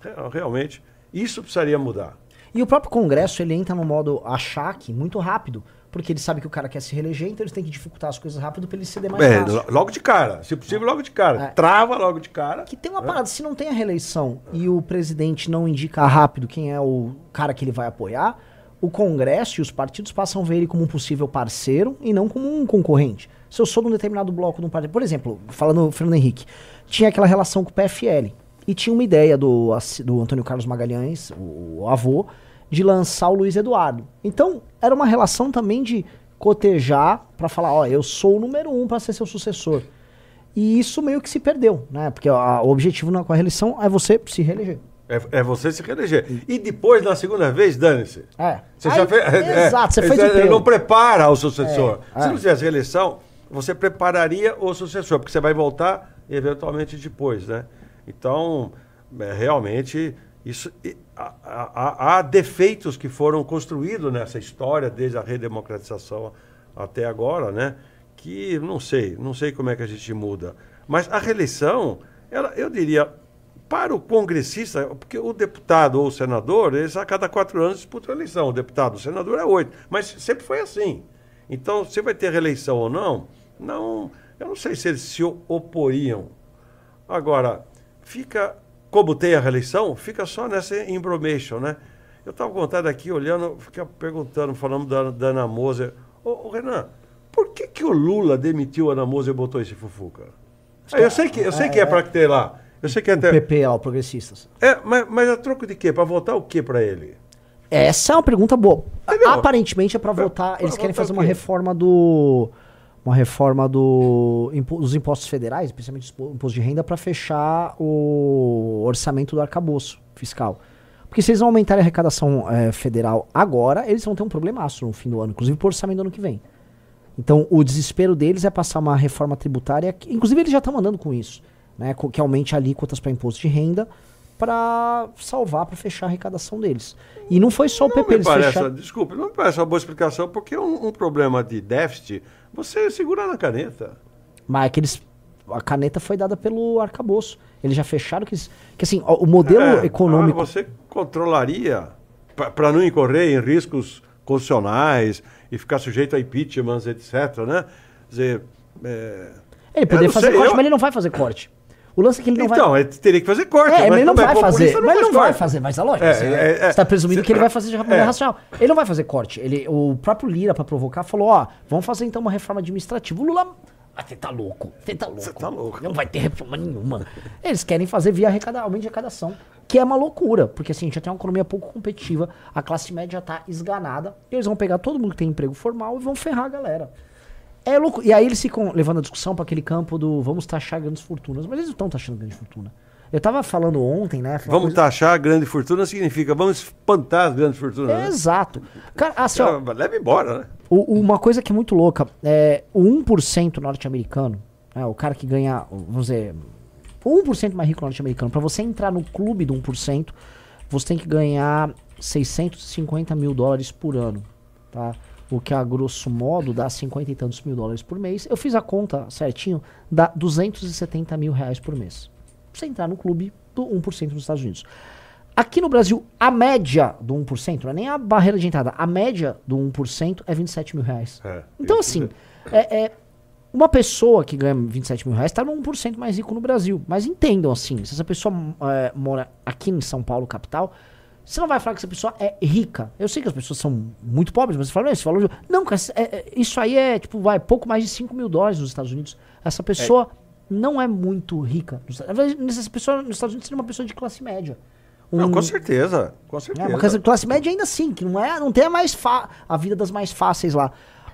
real- realmente, isso precisaria mudar. E o próprio Congresso, ele entra no modo achaque muito rápido, porque ele sabe que o cara quer se reeleger, então eles têm que dificultar as coisas rápido pra ele ceder mais É, fácil. lo- logo de cara, se possível, logo de cara. É. Trava logo de cara. Que tem uma parada, se não tem a reeleição e o presidente não indica rápido quem é o cara que ele vai apoiar, o Congresso e os partidos passam a ver ele como um possível parceiro e não como um concorrente. Se eu sou de um determinado bloco de um partido, por exemplo, falando do Fernando Henrique, tinha aquela relação com o PFL e tinha uma ideia do, do Antônio Carlos Magalhães, o, o avô, de lançar o Luiz Eduardo. Então, era uma relação também de cotejar pra falar, ó, eu sou o número um pra ser seu sucessor. E isso meio que se perdeu, né? Porque a- o objetivo na, com a reeleição é você se reeleger. É, é você se reeleger. E depois, na segunda vez, dane-se. É. Você Aí- já fez. é, Exato, você é, fez é, o teu. Não prepara o sucessor. É, Se é. não tivesse reeleição, você prepararia o sucessor, porque você vai voltar eventualmente depois, né? Então, é, realmente, isso, há, há- há defeitos que foram construídos nessa história, desde a redemocratização até agora, né? Que não sei, não sei como é que a gente muda. Mas a reeleição, ela, eu diria, para o congressista, porque o deputado ou o senador, eles a cada quatro anos disputam a eleição. O deputado, o senador é oito. Mas sempre foi assim. Então, se vai ter reeleição ou não, não, eu não sei se eles se oporiam. Agora, fica, como tem a reeleição, fica só nessa embromation, né? Eu estava com vontade aqui, olhando, fica perguntando, falando da, da Ana Moser. Ô, ô, Renan, por que, que o Lula demitiu a Ana Moser e botou esse fufuca? Ah, eu sei que, eu sei que é para ter lá. Eu sei que é O até. PP, ó, progressistas. É, mas, mas a troco de quê? Para votar o quê para ele? Essa é uma pergunta boa. Entendeu? Aparentemente é pra Pra- votar. pra Eles querem votar fazer o uma reforma do. Uma reforma do, dos impostos federais, especialmente o imposto de renda, pra fechar o orçamento do arcabouço fiscal. Porque se eles não aumentarem a arrecadação eh, federal agora, eles vão ter um problemaço no fim do ano, inclusive pro orçamento do ano que vem. Então, o desespero deles é passar uma reforma tributária, que, inclusive eles já estão mandando com isso, né, que aumente alíquotas para imposto de renda para salvar, para fechar a arrecadação deles. E não foi só o Não PP, me parece, fecharam... desculpe, não me parece uma boa explicação, porque um, um problema de déficit, você segura na caneta. Mas é que eles, a caneta foi dada pelo arcabouço. Eles já fecharam que, que assim, o modelo É, econômico... Você controlaria, para não incorrer em riscos constitucionais e ficar sujeito a impeachments, etc. Né? Quer dizer, é, Ele poderia fazer sei, corte, eu- mas ele não vai fazer corte. O lance é que ele não então, vai... ele teria que fazer corte. É, mas ele não é vai fazer. populista, Mas ele não faz vai corte. fazer, mas é lógico. É, você é, é. está presumindo que ele vai fazer de maneira é. racional. Ele não vai fazer corte. Ele, o próprio Lira, pra provocar, falou: ó, vamos fazer então uma reforma administrativa. O Lula. Ah, você tá louco. Você tá louco. Você tá louco. Não vai ter reforma nenhuma. Eles querem fazer via arrecada, aumento de arrecadação. Que é uma loucura. Porque assim, a gente já tem uma economia pouco competitiva. A classe média tá esganada. Eles vão pegar todo mundo que tem emprego formal e vão ferrar a galera. É louco. E aí eles ficam levando a discussão para aquele campo do vamos taxar grandes fortunas. Mas eles não estão taxando grande fortuna. Eu tava falando ontem, né? Vamos coisa- taxar grande fortuna significa vamos espantar as grandes fortunas. né? Exato. Cara, assim, ó, Leva embora, né? uma coisa que é muito louca é o 1% norte-americano, né, o cara que ganha, vamos dizer, o 1% mais rico norte-americano, para você entrar no clube do 1%, você tem que ganhar 650 mil dólares por ano, tá? O que a grosso modo dá 50 e tantos mil dólares por mês. Eu fiz a conta certinho, dá 270 mil reais por mês. Pra você entrar no clube do 1% nos Estados Unidos. Aqui no Brasil, a média do 1%, não é nem a barreira de entrada, a média do 1% é 27 mil reais. É, então, assim, é, é- Uma pessoa que ganha 27 mil reais está no 1% mais rico no Brasil. Mas entendam assim, se essa pessoa é, mora aqui em São Paulo, capital, você não vai falar que essa pessoa é rica. Eu sei que as pessoas são muito pobres, mas você fala, você falou. Não, cara, é, é, isso aí é tipo, vai, pouco mais de 5 mil dólares nos Estados Unidos. Essa pessoa é. não é muito rica. Essa pessoa nos Estados Unidos seria uma pessoa de classe média. Um, não, com certeza. Com certeza. É, classe, classe média ainda assim, que não, é, não tem a, mais a vida das mais fáceis lá.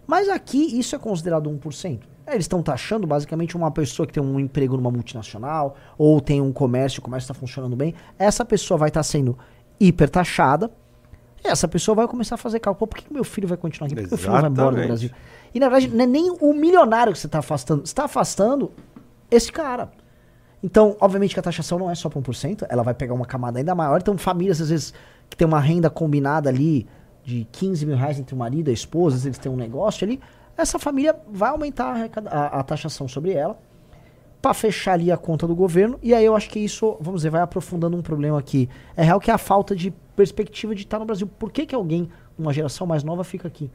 Mas aqui isso é considerado 1%. É, eles estão taxando basicamente uma pessoa que tem um emprego numa multinacional ou tem um comércio, o comércio está funcionando bem. Essa pessoa vai estar tá sendo hiper taxada. E essa pessoa vai começar a fazer cálculo. Por que, meu filho vai continuar aqui? Por que meu filho vai embora do Brasil? E na verdade, não é nem o milionário que você está afastando. Você está afastando esse cara. Então, obviamente que a taxação não é só para 1%, ela vai pegar uma camada ainda maior. Então, famílias, às vezes, que tem uma renda combinada ali de 15 mil reais entre o marido e a esposa, às vezes eles têm um negócio ali essa família vai aumentar a, a, a taxação sobre ela para fechar ali a conta do governo. E aí eu acho que isso, vamos dizer, vai aprofundando um problema que é real, que é a falta de perspectiva de estar no Brasil. Por que, que alguém, uma geração mais nova, fica aqui?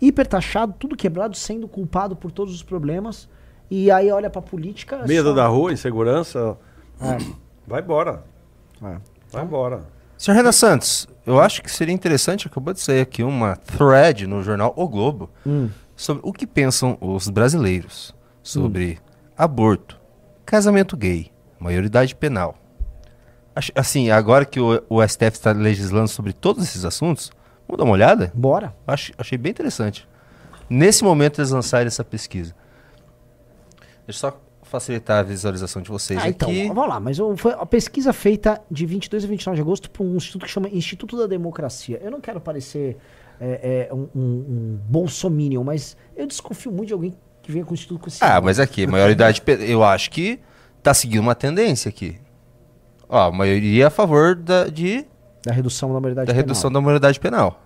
Hipertaxado, tudo quebrado, sendo culpado por todos os problemas. E aí olha pra política. Medo só... da rua, insegurança. É. Vai embora. É. Vai embora. Senhor Renan Santos, eu acho que seria interessante, acabou de sair aqui uma thread no jornal O Globo. Hum sobre o que pensam os brasileiros sobre hum. aborto, casamento gay, maioridade penal. Assim, agora que o, o STF está legislando sobre todos esses assuntos, vamos dar uma olhada? Bora. Acho, achei bem interessante. Nesse momento eles lançaram essa pesquisa. Deixa eu só facilitar a visualização de vocês ah, então, aqui. vamos lá, mas foi a pesquisa feita de 22 a 29 de agosto por um instituto que chama Instituto da Democracia. Eu não quero parecer é, é, um, um, um bolsominion, mas eu desconfio muito de alguém que venha com tudo com. Ah, mas aqui, maioridade, eu acho que tá seguindo uma tendência aqui. Ó, a maioria é a favor da, de. Da redução da maioridade da penal. redução da maioridade penal.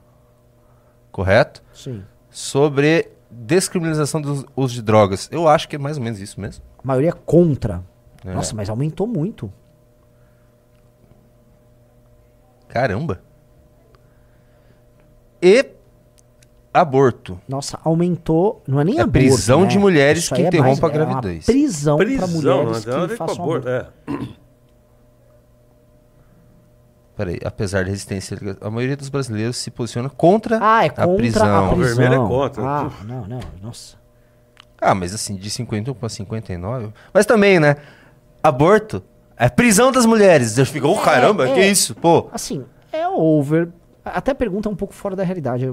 Correto? Sim. Sobre descriminalização do uso de drogas. Eu acho que é mais ou menos isso mesmo. A maioria contra. É. Nossa, mas aumentou muito. Caramba e aborto. Nossa, aumentou. Não é nem é aborto. prisão né? de mulheres que é interrompam a gravidez. É prisão, prisão para mulheres não, que façam aborto. É. Peraí, apesar da resistência, a maioria dos brasileiros se posiciona contra, ah, é contra a prisão. A prisão. O vermelho é contra. Ah, não, não, nossa. Ah, mas assim, de 51 para 59. Mas também, né? Aborto é prisão das mulheres. Eu fico, oh, caramba, é, que isso? Pô. Assim, é over até pergunta um pouco fora da realidade.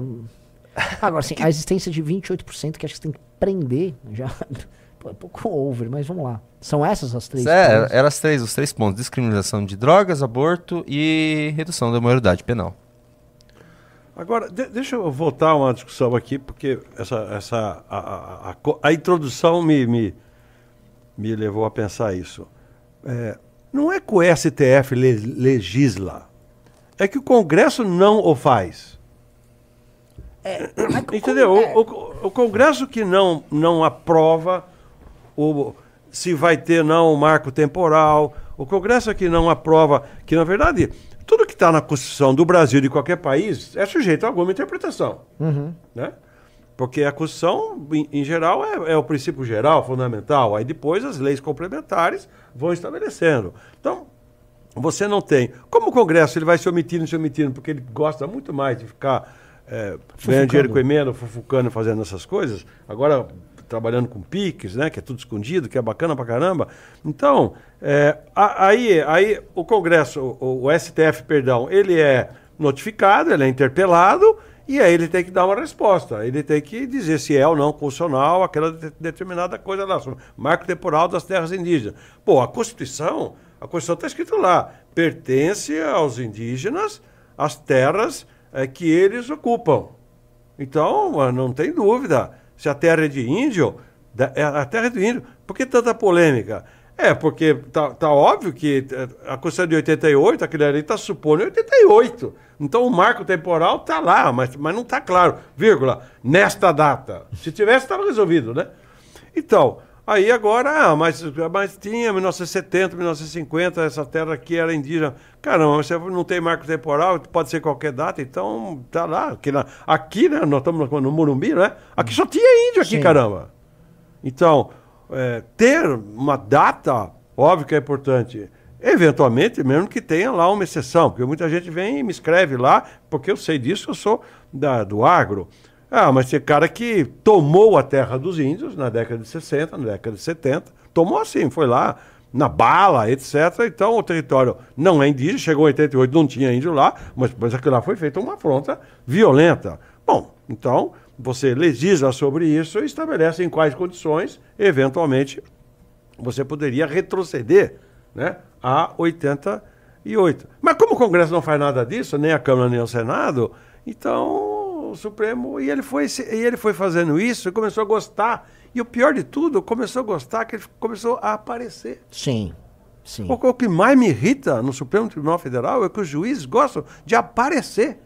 Agora, assim, a existência de 28% que acho que você tem que prender já. Pô, é um pouco over, mas vamos lá. São essas as três? É, eram as três, os três pontos: discriminação de drogas, aborto e redução da maioridade penal. Agora, de, deixa eu voltar a uma discussão aqui, porque essa, essa, a, a, a, a introdução me, me, me levou a pensar isso. É, não é que o STF legisla é que o Congresso não o faz. É, Entendeu? O, o, o, Congresso que não, não aprova o, se vai ter não o marco temporal, o Congresso que não aprova, que na verdade tudo que está na Constituição do Brasil de qualquer país é sujeito a alguma interpretação. Uhum. Né? Porque a Constituição, em, em geral, é, é, o princípio geral, fundamental. Aí depois as leis complementares vão estabelecendo. Então, você não tem. Como o Congresso ele vai se omitindo, se omitindo, porque ele gosta muito mais de ficar é, ganhando dinheiro com emenda, fufucando, fazendo essas coisas. Agora trabalhando com piques, né, que é tudo escondido, que é bacana pra caramba. Então, é, aí, aí o Congresso, o, o, STF, perdão, ele é notificado, ele é interpelado e aí ele tem que dar uma resposta. Ele tem que dizer se é ou não constitucional aquela determinada coisa lá, marco temporal das terras indígenas. Pô, a Constituição a Constituição está escrito lá: pertence aos indígenas as terras é, que eles ocupam. Então, não tem dúvida. Se a terra é de índio, é a terra é do índio. Por que tanta polêmica? É, porque tá, tá óbvio que eh, a Constituição de 88, aquele ali está supondo 88. Então o marco temporal está lá, mas, mas não está claro, vírgula, nesta data. Se tivesse, estava resolvido, né? Então, Aí agora, ah, mas, mas tinha 1970, 1950, essa terra aqui era indígena. Caramba, você não tem marco temporal, pode ser qualquer data, então tá lá. Aqui, na, aqui né, nós estamos no Morumbi, né? Aqui só tinha índio aqui, Sim. caramba. Então, é, ter uma data, óbvio que é importante. Eventualmente, mesmo que tenha lá uma exceção, porque muita gente vem e me escreve lá, porque eu sei disso, eu sou da, do agro. Ah, mas tem cara que tomou a terra dos índios na década de 60, na década de 70, tomou assim, foi lá na bala, etc. Então o território não é indígena, chegou em 88, não tinha índio lá, mas, mas aquilo lá foi feita uma afronta violenta. Bom, então você legisla sobre isso e estabelece em quais condições, eventualmente, você poderia retroceder né, a 88. Mas como o Congresso não faz nada disso, nem a Câmara nem o Senado, então o Supremo. E ele foi, e ele foi fazendo isso e começou a gostar. E o pior de tudo, começou a gostar que ele começou a aparecer. Sim. Sim. O, o que mais me irrita no Supremo Tribunal Federal é que os juízes gostam de aparecer.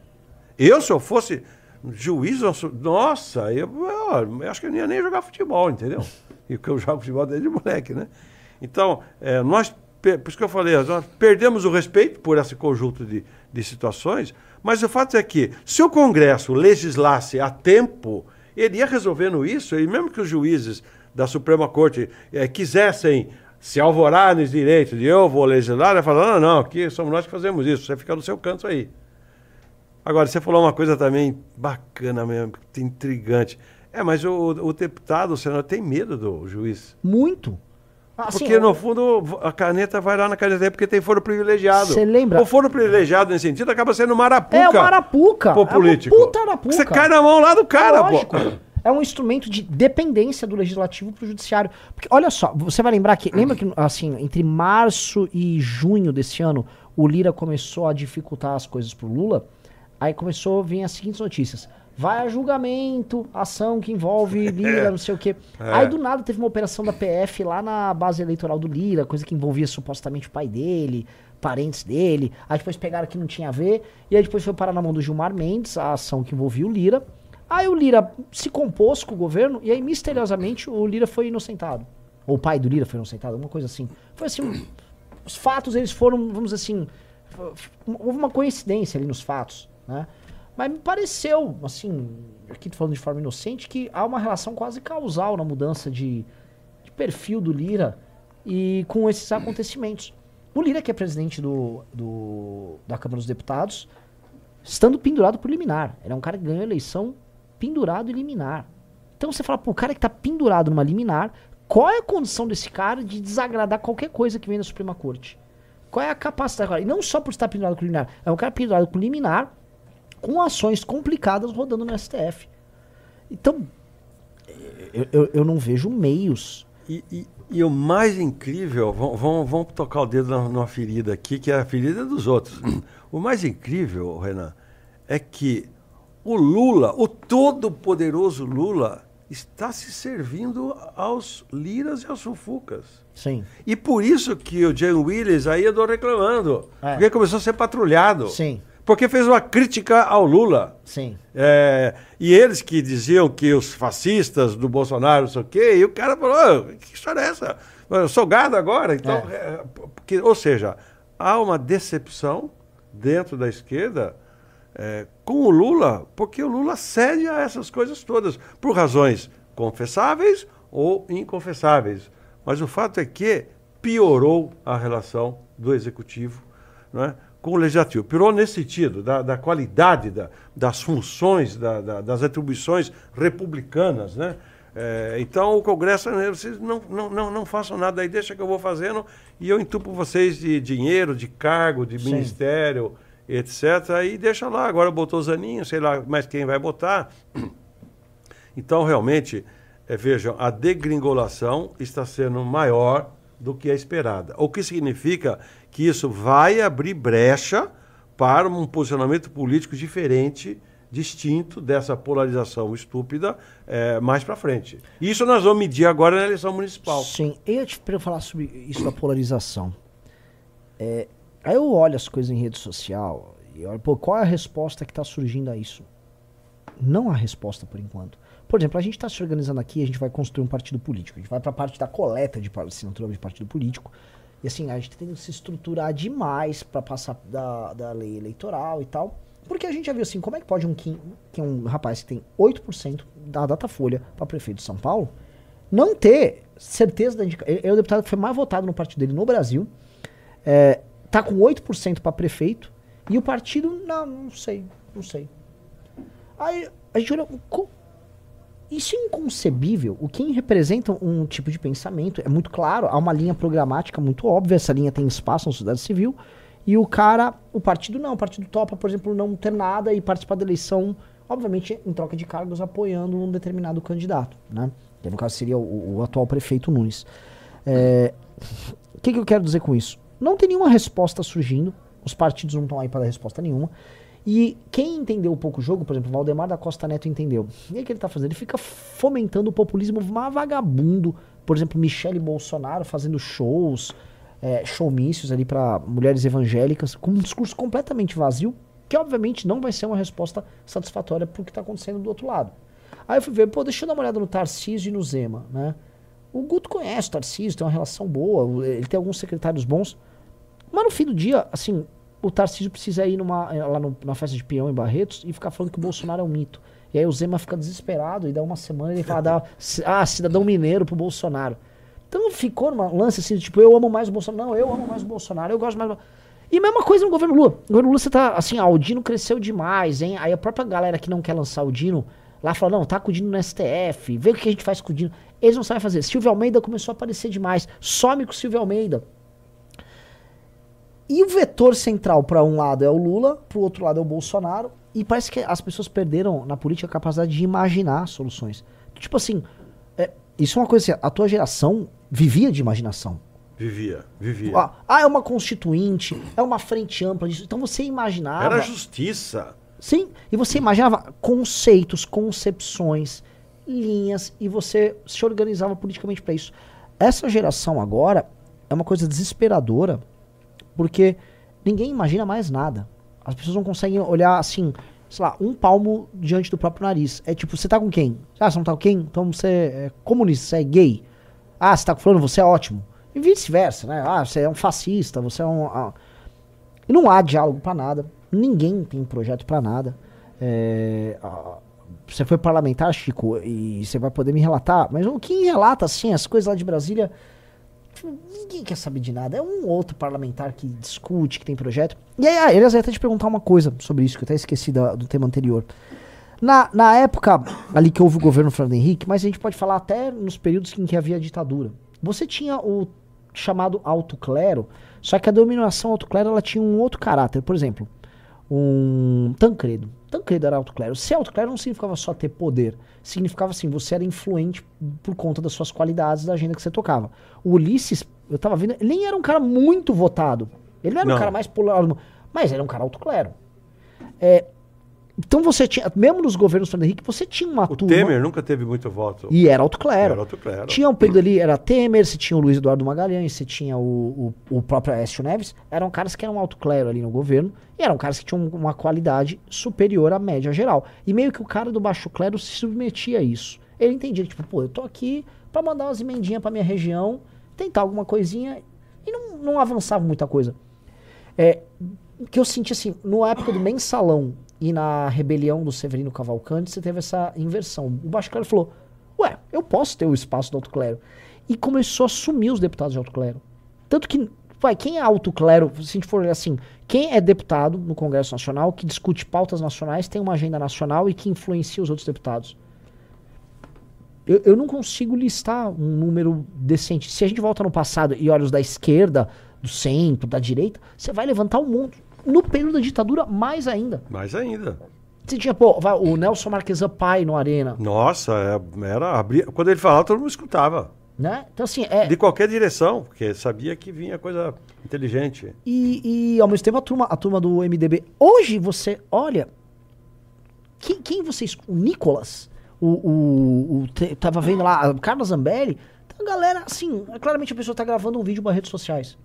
Eu, se eu fosse juiz, nossa, eu, eu, acho que eu não ia nem jogar futebol, entendeu? E que eu jogo futebol desde moleque, né? Então, é, nós, por isso que eu falei, nós perdemos o respeito por esse conjunto de, de situações, mas o fato é que, se o Congresso legislasse a tempo, ele ia resolvendo isso, e mesmo que os juízes da Suprema Corte é, quisessem se alvorar nos direitos de eu vou legislar, ele falar, não, não, aqui somos nós que fazemos isso, você fica no seu canto aí. Agora, você falou uma coisa também bacana mesmo, intrigante. É, mas o, o deputado, o senador, tem medo do juiz. Muito. Assim, porque, no fundo, a caneta vai lá na caneta porque tem foro privilegiado. Você lembra? O foro privilegiado, nesse sentido, acaba sendo marapuca. É, o marapuca. Pro político. É uma puta arapuca. Você cai na mão lá do cara, é lógico. pô. É um instrumento de dependência do legislativo pro judiciário. Porque, olha só, você vai lembrar que. Lembra que, assim, entre março e junho desse ano, o Lira começou a dificultar as coisas pro Lula? Aí começou a vir as seguintes notícias. Vai a julgamento, ação que envolve Lira, não sei o quê. É. Aí do nada teve uma operação da PF lá na base eleitoral do Lira, coisa que envolvia supostamente o pai dele, parentes dele. Aí depois pegaram que não tinha a ver. E aí depois foi parar na mão do Gilmar Mendes, a ação que envolvia o Lira. Aí o Lira se compôs com o governo e aí misteriosamente o Lira foi inocentado. Ou o pai do Lira foi inocentado, alguma coisa assim. Foi assim, os fatos eles foram, vamos dizer assim, houve uma coincidência ali nos fatos. Né? Mas me pareceu, assim, aqui tô falando de forma inocente, que há uma relação quase causal na mudança de, de perfil do Lira e com esses acontecimentos. O Lira, que é presidente do, do, da Câmara dos Deputados, estando pendurado por liminar. Ele é um cara que ganhou a eleição pendurado e liminar. Então você fala, pô, o cara que está pendurado numa liminar, qual é a condição desse cara de desagradar qualquer coisa que vem da Suprema Corte? Qual é a capacidade? E não só por estar pendurado com liminar, é um cara pendurado com liminar com ações complicadas rodando no STF. Então, eu, eu, eu não vejo meios. E, e, e, o mais incrível, vamos, vamos, tocar o dedo numa ferida aqui, que é a ferida dos outros. O mais incrível, Renan, é que o Lula, o todo-poderoso Lula, está se servindo aos liras e aos fufucas. Sim. E por isso que o Jay Willis aí andou reclamando. É. Porque começou a ser patrulhado. Sim porque fez uma crítica ao Lula. Sim. É, e eles que diziam que os fascistas do Bolsonaro, não sei o quê, e o cara falou: que história é essa? Eu sou gado agora. Então, é. É, porque, ou seja, há uma decepção dentro da esquerda é, com o Lula, porque o Lula cede a essas coisas todas, por razões confessáveis ou inconfessáveis. Mas o fato é que piorou a relação do executivo. Não é? Com o legislativo. Piorou nesse sentido, da, da qualidade da, das funções, da, da, das atribuições republicanas. Né? É, então o Congresso, né, vocês não, não, não, não façam nada aí, deixa que eu vou fazendo e eu entupo vocês de dinheiro, de cargo, de Sim. ministério, etc. E deixa lá, agora botou o Zaninho, sei lá mais quem vai botar. Então, realmente, é, vejam, a degringolação está sendo maior do que a esperada. O que significa que isso vai abrir brecha para um posicionamento político diferente, distinto dessa polarização estúpida é, mais para frente. Isso nós vamos medir agora na eleição municipal. Sim, eu te falar sobre isso da polarização. É, aí eu olho as coisas em rede social e olho, pô, qual é a resposta que está surgindo a isso? Não há resposta por enquanto. Por exemplo, a gente está se organizando aqui, a gente vai construir um partido político. A gente vai para a parte da coleta de assinatura de partido político. E assim, a gente tem que se estruturar demais para passar da, da lei eleitoral e tal. Porque a gente já viu assim, como é que pode um que um rapaz que tem 8% da Datafolha para prefeito de São Paulo, não ter certeza da indicação. Ele é o deputado que foi mais votado no partido dele no Brasil. É, tá com 8% para prefeito. E o partido, não, não sei, não sei. Aí a gente olha. Isso é inconcebível. O que representa um tipo de pensamento é muito claro, há uma linha programática muito óbvia, essa linha tem espaço na sociedade civil, e o cara, o partido não, o partido topa, por exemplo, não ter nada e participar da eleição, obviamente em troca de cargos apoiando um determinado candidato, né? Que no caso seria o, o atual prefeito Nunes. É, o que, que eu quero dizer com isso? Não tem nenhuma resposta surgindo, os partidos não estão aí para dar resposta nenhuma. E quem entendeu um pouco o jogo, por exemplo, o Valdemar da Costa Neto entendeu. E o que ele está fazendo? Ele fica fomentando o populismo vagabundo. Por exemplo, Michele Bolsonaro fazendo shows, é, showmícios ali para mulheres evangélicas, com um discurso completamente vazio, que obviamente não vai ser uma resposta satisfatória para o que está acontecendo do outro lado. Aí eu fui ver, pô, deixa eu dar uma olhada no Tarcísio e no Zema, né? O Guto conhece o Tarcísio, tem uma relação boa, ele tem alguns secretários bons, mas no fim do dia, assim, o Tarcísio precisa ir numa, eh, lá no, na festa de peão em Barretos e ficar falando que o Bolsonaro é um mito. E aí o Zema fica desesperado e dá uma semana ele fala, dá, ah, cidadão mineiro pro Bolsonaro. Então ficou numa lance assim, tipo, eu amo mais o Bolsonaro. Não, eu amo mais o Bolsonaro, eu gosto mais. E mesma coisa no governo Lula. No governo Lula você tá assim, ah, o Dino cresceu demais, hein? Aí a própria galera que não quer lançar o Dino lá fala, não, tá com o Dino no STF, vê o que a gente faz com o Dino. Eles não sabem fazer. Silvio Almeida começou a aparecer demais. Some com o Silvio Almeida. E o vetor central para um lado é o Lula, para o outro lado é o Bolsonaro. E parece que as pessoas perderam na política a capacidade de imaginar soluções. Tipo assim, é, isso é uma coisa assim, a tua geração vivia de imaginação. Vivia, vivia. Ah, ah, é uma constituinte, é uma frente ampla disso. Então você imaginava. Era justiça. Sim, e você imaginava conceitos, concepções, linhas, e você se organizava politicamente para isso. Essa geração agora é uma coisa desesperadora porque ninguém imagina mais nada. As pessoas não conseguem olhar assim, sei lá, um palmo diante do próprio nariz. É tipo, você tá com quem? Ah, você não tá com quem? Então você é comunista, você é gay. Ah, você tá fulano, você é ótimo. E vice-versa, né? Ah, você é um fascista, você é um. Ah. E não há diálogo para nada. Ninguém tem projeto para nada. É, ah, você foi parlamentar, Chico, e você vai poder me relatar, mas o que relata, assim, as coisas lá de Brasília ninguém quer saber de nada. É um outro parlamentar que discute, que tem projeto. E aí, ah, eles até te perguntar uma coisa sobre isso, que eu até esqueci do, do tema anterior. Na, na época ali que houve o governo Fernando Henrique, mas a gente pode falar até nos períodos em que havia ditadura. Você tinha o chamado alto clero, só que a dominação alto clero ela tinha um outro caráter. Por exemplo, um Tancredo. Tancredo era alto clero. Ser alto clero não significava só ter poder. Significava assim, você era influente por conta das suas qualidades, da agenda que você tocava. O Ulisses, eu tava vendo, ele nem era um cara muito votado. Ele não era não. um cara mais popular, mas era um cara alto clero. É, então você tinha, mesmo nos governos Fernando Henrique, você tinha uma o turma. Temer nunca teve muito voto. E era alto clero. Era alto clero. Tinha um período ali, era Temer, você tinha o Luiz Eduardo Magalhães, você tinha o, o, o próprio Aécio Neves. Eram caras que eram alto clero ali no governo. E eram caras que tinham uma qualidade superior à média geral. E meio que o cara do baixo clero se submetia a isso. Ele entendia tipo, pô, eu tô aqui para mandar umas emendinhas pra minha região, tentar alguma coisinha. E não, não avançava muita coisa. É, que eu senti assim, na época do mensalão e na rebelião do Severino Cavalcante, você teve essa inversão. O baixo clero falou: Ué, eu posso ter o espaço do alto clero. E começou a assumir os deputados de alto clero. Tanto que, ué, quem é alto clero, se a gente for assim, quem é deputado no Congresso Nacional, que discute pautas nacionais, tem uma agenda nacional e que influencia os outros deputados? Eu, eu não consigo listar um número decente. Se a gente volta no passado e olha os da esquerda, do centro, da direita, você vai levantar o mundo no período da ditadura, mais ainda. Mais ainda. Você tinha, pô, o Nelson Marquesan pai no Arena. Nossa, é, era abrir, quando ele falava, todo mundo escutava. Né? Então, assim, é... De qualquer direção, porque sabia que vinha coisa inteligente. E, e ao mesmo tempo a turma, a turma do MDB. Hoje você olha. Quem, quem vocês. O Nicolas, o, o, o, tava vendo lá, o Carlos Zambelli. Então, a galera, assim, claramente a pessoa tá gravando um vídeo para redes sociais.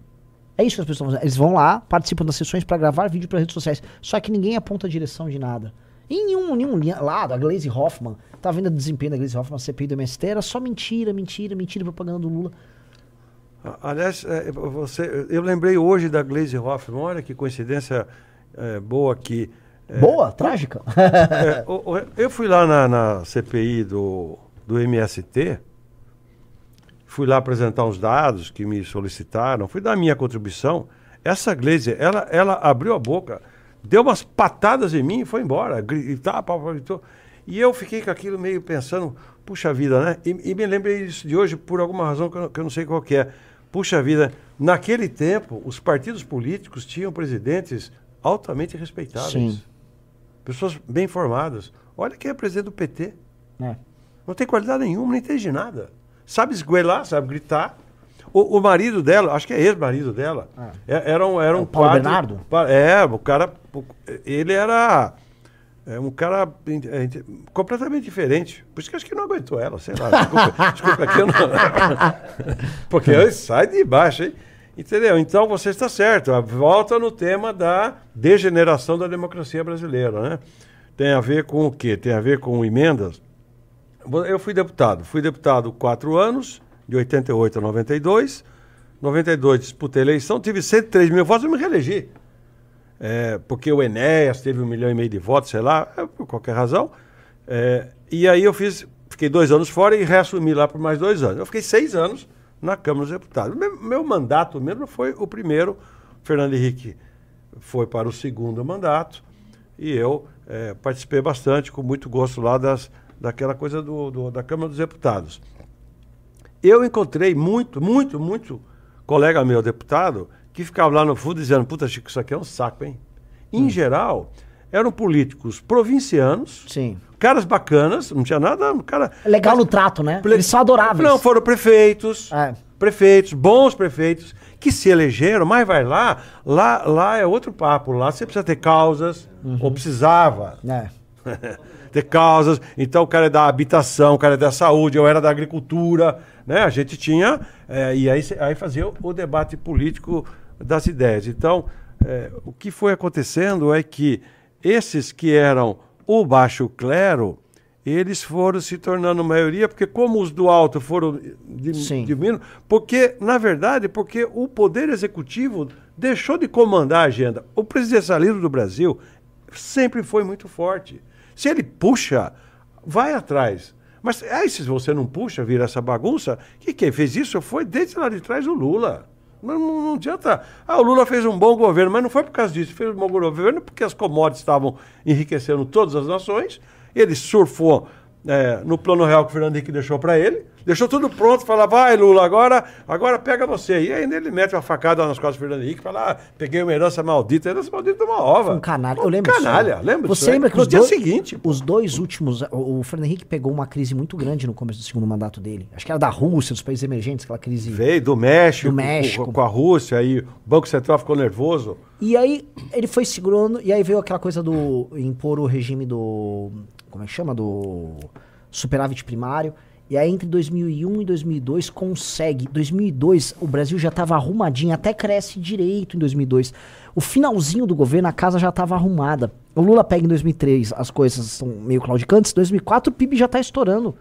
É isso que as pessoas fazem. Eles vão lá, participam das sessões para gravar vídeo para redes sociais. Só que ninguém aponta a direção de nada. em nenhum, nenhum lado, a Glaze Hoffman, tá vendo o desempenho da Glaze Hoffman na CPI do MST, era só mentira, mentira, mentira, propaganda do Lula. Aliás, é, você, eu lembrei hoje da Glaze Hoffman, olha que coincidência é, boa aqui. É, boa? Trágica? É, eu fui lá na, na CPI do, do MST fui lá apresentar uns dados que me solicitaram, fui dar a minha contribuição. Essa Glaze, ela, ela abriu a boca, deu umas patadas em mim e foi embora. Gritar, gritou. E eu fiquei com aquilo meio pensando, puxa vida, né? E, e me lembrei disso de hoje por alguma razão que eu, que eu não sei qual é. Puxa vida, naquele tempo, os partidos políticos tinham presidentes altamente respeitáveis. Sim. Pessoas bem formadas. Olha quem é presidente do PT. É. Não tem qualidade nenhuma, não entende nada. Sabe esguelar, sabe gritar. O, o marido dela, acho que é ex-marido dela, é. era um, era um é Paulo Bernardo? É, o cara. Ele era é um cara é, completamente diferente. Por isso que acho que não aguentou ela, sei lá. Desculpa, desculpa aqui eu não. Porque sai de baixo, hein? Entendeu? Então você está certo. Volta no tema da degeneração da democracia brasileira, né? Tem a ver com o quê? Tem a ver com emendas. Eu fui deputado. Fui deputado quatro anos, de 88 a 92. 92 disputei a eleição, tive 103 mil votos e me reelegi é, porque o Enéas teve um milhão e meio de votos, sei lá, é, por qualquer razão. É, e aí eu fiz, fiquei dois anos fora e reassumi lá por mais dois anos. Eu fiquei seis anos na Câmara dos Deputados. Meu, meu mandato mesmo foi o primeiro. Fernando Henrique foi para o segundo mandato e eu é, participei bastante, com muito gosto lá das, daquela coisa do, do, da Câmara dos Deputados. Eu encontrei muito, muito, muito colega meu deputado que ficavam lá no fundo dizendo, puta, Chico, isso aqui é um saco, hein? Em hum. geral, eram políticos provincianos, Sim. caras bacanas, não tinha nada, cara... Legal mas, no trato, né? Eles são adoráveis. Não, foram prefeitos, é. prefeitos, bons prefeitos, que se elegeram, mas vai lá, lá, lá é outro papo, lá você precisa ter causas, uhum. ou precisava. É. ter causas, então o cara é da habitação, o cara é da saúde, eu era da agricultura, né? A gente tinha, é, e aí, aí fazia o debate político das ideias. Então, é, o que foi acontecendo é que esses que eram o baixo clero, eles foram se tornando maioria, porque como os do alto foram diminuindo, porque, na verdade, porque o poder executivo deixou de comandar a agenda. O presidencialismo do Brasil sempre foi muito forte. Se ele puxa, vai atrás. Mas aí, se você não puxa, vira essa bagunça, que quem fez isso foi desde lá de trás o Lula. Não, não, não adianta. Ah, o Lula fez um bom governo, mas não foi por causa disso. Fez um bom governo porque as commodities estavam enriquecendo todas as nações. Ele surfou é, no plano real que o Fernando Henrique deixou para ele. Deixou tudo pronto, fala, vai Lula, agora, agora pega você. E ainda ele mete uma facada nas costas do Fernando Henrique, fala, ah, peguei uma herança maldita. A herança maldita é uma ova. Um canalha. Eu lembro canalha, disso. lembra Você lembra que no dia dois, seguinte. Os dois últimos, o, o Fernando Henrique pegou uma crise muito grande no começo do segundo mandato dele. Acho que era da Rússia, dos países emergentes, aquela crise. Veio do México, do México. Com, com a Rússia, aí o Banco Central ficou nervoso. E aí ele foi segurando, e aí veio aquela coisa do impor o regime do. Como é que chama? Do superávit primário. E aí entre 2001 e 2002 consegue. 2002 o Brasil já estava arrumadinho, até cresce direito em 2002. O finalzinho do governo a casa já estava arrumada. O Lula pega em 2003, as coisas estão meio claudicantes. 2004 o PIB já está estourando.